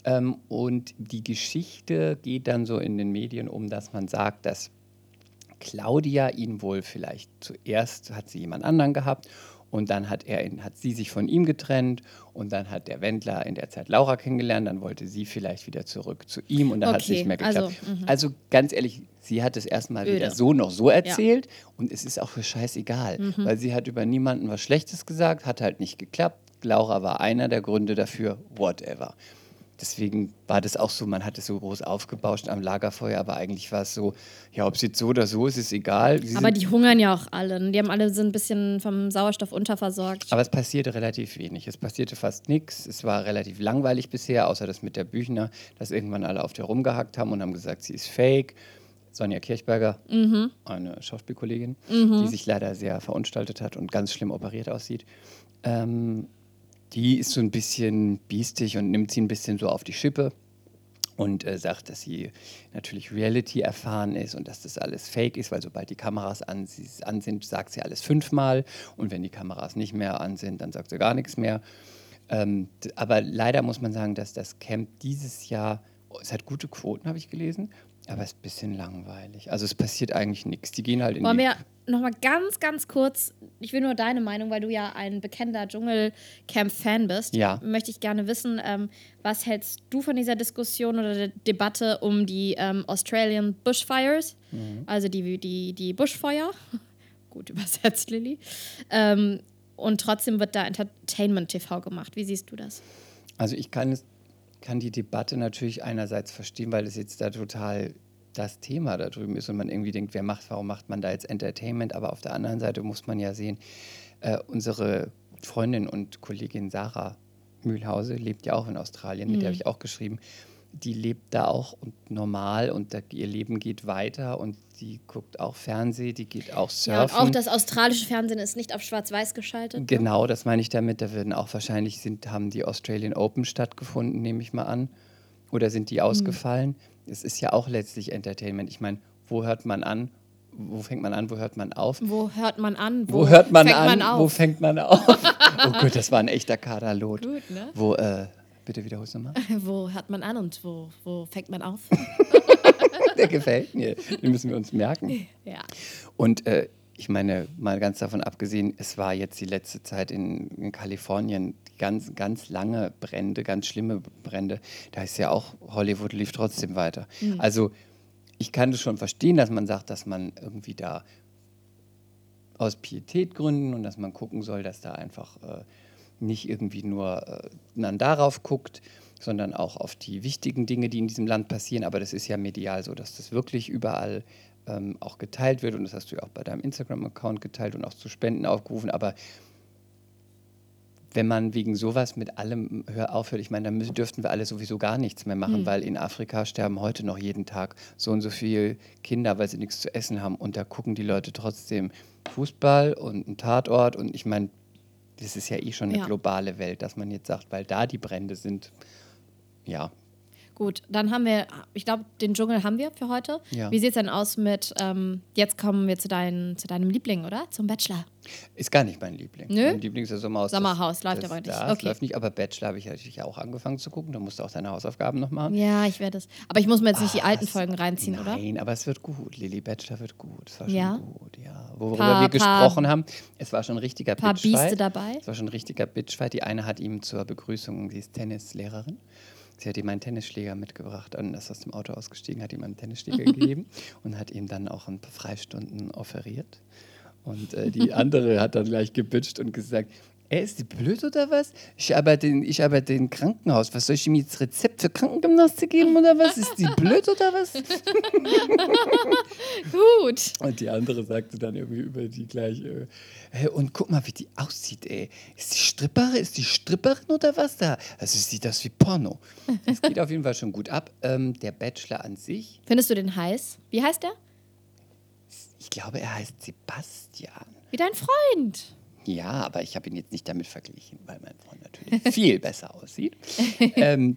Ähm, und die Geschichte geht dann so in den Medien um, dass man sagt, dass Claudia ihn wohl vielleicht zuerst hat sie jemand anderen gehabt und dann hat er hat sie sich von ihm getrennt und dann hat der Wendler in der Zeit Laura kennengelernt, dann wollte sie vielleicht wieder zurück zu ihm und dann hat es Okay, nicht mehr also, geklappt. Also, ganz ehrlich, sie hat es erstmal Öde. wieder so noch so erzählt und es ist auch für scheißegal, Mhm. weil sie hat über niemanden was Schlechtes gesagt, hat halt nicht geklappt. Laura war einer der Gründe dafür, whatever. Deswegen war das auch so, man hat es so groß aufgebauscht am Lagerfeuer, aber eigentlich war es so, ja, ob es jetzt so oder so ist, ist egal. Sie Aber die hungern ja auch alle. ne? Die haben alle sind ein bisschen vom Sauerstoff unterversorgt. aber es passierte relativ wenig. Es passierte fast nichts. Es war relativ langweilig bisher, außer das mit der Büchner, dass irgendwann alle auf der rumgehackt haben und haben gesagt, sie ist fake. Sonja Kirchberger, Mhm. eine Schauspielkollegin, die sich leider sehr verunstaltet hat und ganz schlimm operiert aussieht. Ähm, die ist so ein bisschen biestig und nimmt sie ein bisschen so auf die Schippe und äh, sagt, dass sie natürlich Reality erfahren ist und dass das alles fake ist, weil sobald die Kameras an, sie, an sind, sagt sie alles fünfmal und wenn die Kameras nicht mehr an sind, dann sagt sie gar nichts mehr. Ähm, aber leider muss man sagen, dass das Camp dieses Jahr, oh, es hat gute Quoten, habe ich gelesen, aber es ist ein bisschen langweilig. Also es passiert eigentlich nichts. Die gehen halt in Wollen die... wir nochmal ganz, ganz kurz, ich will nur deine Meinung, weil du ja ein bekennender Dschungelcamp-Fan bist. Ja. Möchte ich gerne wissen, ähm, was hältst du von dieser Diskussion oder der Debatte um die ähm, Australian Bushfires? Mhm. Also die, die, die Buschfeuer. Gut übersetzt, Lilly. Ähm, und trotzdem wird da Entertainment-TV gemacht. Wie siehst du das? Also ich kann, es, kann die Debatte natürlich einerseits verstehen, weil es jetzt da total das Thema da drüben ist und man irgendwie denkt, wer macht, warum macht man da jetzt Entertainment? Aber auf der anderen Seite muss man ja sehen, äh, unsere Freundin und Kollegin Sarah Mühlhause lebt ja auch in Australien, mit der habe ich auch geschrieben. Die lebt da auch und normal und da, ihr Leben geht weiter und die guckt auch Fernsehen, die geht auch Ja, und surfen. auch das australische Fernsehen ist nicht auf Schwarz-Weiß geschaltet. ne? Genau, das meine ich damit. Da werden auch wahrscheinlich sind, haben die Australian Open stattgefunden, nehme ich mal an. Oder sind die ausgefallen? Es ist ja auch letztlich Entertainment. Ich meine, wo hört man an, wo fängt man an, wo hört man auf? Wo hört man an? Wo, hört man fängt an, Man auf? wo fängt man auf? oh Gott, das war ein echter Kaderlot. Gut, ne? Wo, äh, bitte wiederholst du mal. wo hört man an und wo, wo fängt man auf? Der gefällt mir. Den müssen wir uns merken. ja. Und äh, ich meine, mal ganz davon abgesehen, es war jetzt die letzte Zeit in, in Kalifornien ganz, ganz lange Brände, ganz schlimme Brände. Da ist ja auch, Hollywood lief trotzdem weiter. Also ich kann das schon verstehen, dass man sagt, dass man irgendwie da aus Pietätgründen und dass man gucken soll, dass da einfach äh, nicht irgendwie nur äh, dann darauf guckt, sondern auch auf die wichtigen Dinge, die in diesem Land passieren. Aber das ist ja medial so, dass das wirklich überall ähm, auch geteilt wird und das hast du ja auch bei deinem Instagram-Account geteilt und auch zu Spenden aufgerufen. Aber wenn man wegen sowas mit allem hör aufhört, ich meine, dann müssen, dürften wir alle sowieso gar nichts mehr machen, weil in Afrika sterben heute noch jeden Tag so und so viele Kinder, weil sie nichts zu essen haben. Und da gucken die Leute trotzdem Fußball und einen Tatort. Und ich meine, das ist ja eh schon eine Ja. globale Welt, dass man jetzt sagt, weil da die Brände sind, ja, Gut, dann haben wir, ich glaube, den Dschungel haben wir für heute. Ja. Wie sieht es denn aus mit, ähm, jetzt kommen wir zu, dein, zu deinem Liebling, oder? Zum Bachelor. Ist gar nicht mein Liebling. Nö? Mein Liebling ist der Sommerhaus. Sommerhaus, läuft das, aber nicht. Das Okay. läuft nicht, aber Bachelor habe ich natürlich auch angefangen zu gucken. Da musst du auch deine Hausaufgaben noch machen. Ja, ich werde es. Aber ich muss mir jetzt nicht die Ah, alten Folgen reinziehen, oder? Nein, aber es wird gut. Lilly Bachelor wird gut. Es war schon Ja? gut, ja. Worüber Paar- wir paar- gesprochen haben, es war schon ein richtiger Paar Bitchfight. Bieste dabei. Es war schon ein richtiger Bitchfight. Die eine hat ihm zur Begrüßung, sie ist Tennislehrerin. Sie hat ihm einen Tennisschläger mitgebracht und ist aus dem Auto ausgestiegen, hat ihm einen Tennisschläger gegeben und hat ihm dann auch ein paar Freistunden offeriert. Und äh, die andere hat dann gleich gebitcht und gesagt, ey, ist die blöd oder was? Ich arbeite, in, ich arbeite im Krankenhaus. Was soll ich ihm jetzt Rezept für Krankengymnastik geben oder was? Ist die blöd oder was? Gut. Und die andere sagte dann irgendwie über die gleich, äh, hey, und guck mal, wie die aussieht, ey. Ist die Stripperin, ist die Stripperin oder was da? Also sieht das wie Porno. Das geht auf jeden Fall schon gut ab. Ähm, der Bachelor an sich, Findest du den heiß? Wie heißt der? ich glaube, er heißt Sebastian. Wie dein Freund. Ja, aber ich habe ihn jetzt nicht damit verglichen, weil mein Freund natürlich viel besser aussieht. Ähm,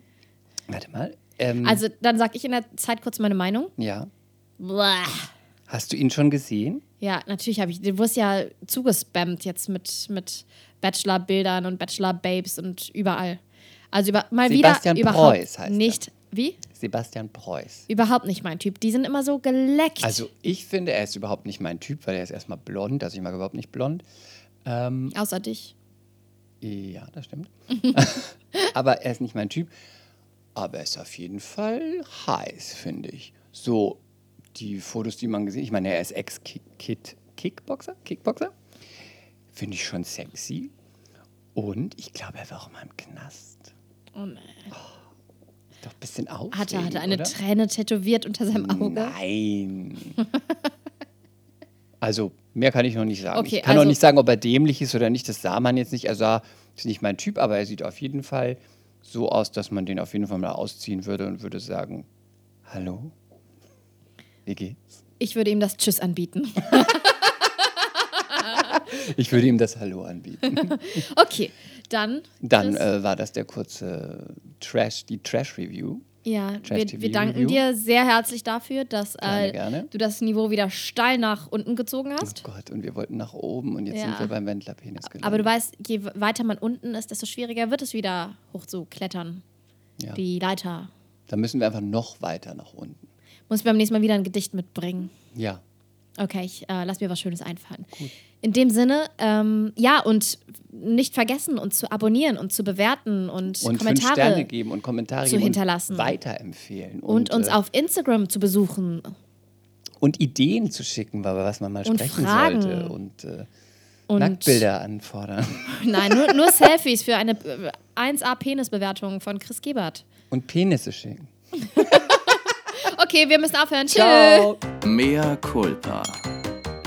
warte mal. Ähm, Also, dann sag ich in der Zeit kurz meine Meinung. ja. Blah. Hast du ihn schon gesehen? Ja, natürlich habe ich. Du wirst ja zugespammt jetzt mit, mit Bachelor-Bildern und Bachelor-Babes und überall. Also über, mal Sebastian wieder überhaupt Preuß heißt er. nicht. Wie? Sebastian Preuß. Überhaupt nicht mein Typ. Die sind immer so geleckt. Also ich finde, er ist überhaupt nicht mein Typ, weil er ist erstmal blond, also ich mag überhaupt nicht blond. Ähm, Außer dich. ja, das stimmt. aber er ist nicht mein Typ. Aber er ist auf jeden Fall heiß, finde ich. So, die Fotos, die man gesehen ich meine, er ist Ex-Kickboxer, Kickboxer. Finde ich schon sexy. Und ich glaube, er war auch mal im Knast. Oh, nee. Doch ein bisschen aufregend, Hatte, hatte eine oder? Träne tätowiert unter seinem Auge. Nein. also, mehr kann ich noch nicht sagen. Okay, ich kann also- auch nicht sagen, ob er dämlich ist oder nicht. Das sah man jetzt nicht. Er sah, ist nicht mein Typ, aber er sieht auf jeden Fall so aus, dass man den auf jeden Fall mal ausziehen würde und würde sagen: Hallo? Wie geht's? Ich würde ihm das Tschüss anbieten. Ich würde ihm das Hallo anbieten. Okay, dann. Dann äh, war das der kurze Trash, die Trash-Review. Ja, wir, wir danken Review. dir sehr herzlich dafür, dass Gerne, äh, gerne. du das Niveau wieder steil nach unten gezogen Oh hast. Gott, und wir wollten nach oben und jetzt Ja. sind wir beim Wendlerpenis gelandet. Aber du weißt, je weiter man unten ist, desto schwieriger wird es wieder hoch zu klettern. Ja. Die Leiter. Da müssen wir einfach noch weiter nach unten. Muss beim nächsten Mal wieder ein Gedicht mitbringen. Ja. Okay, ich äh, lass mir was Schönes einfallen. In dem Sinne, ähm, ja, und nicht vergessen, uns zu abonnieren und zu bewerten und, und fünf Kommentare Sterne geben und Kommentare zu geben hinterlassen. und weiterempfehlen und, uns äh, auf Instagram zu besuchen. und Ideen zu schicken, was man mal Und sprechen Fragen. sollte und, äh, Und Nacktbilder anfordern Nein, nur, nur Selfies für eine äh, 1A-Penisbewertung von Chris Gebert. und Penisse schicken. Okay, wir müssen aufhören. Tschüss. Ciao. Mea culpa.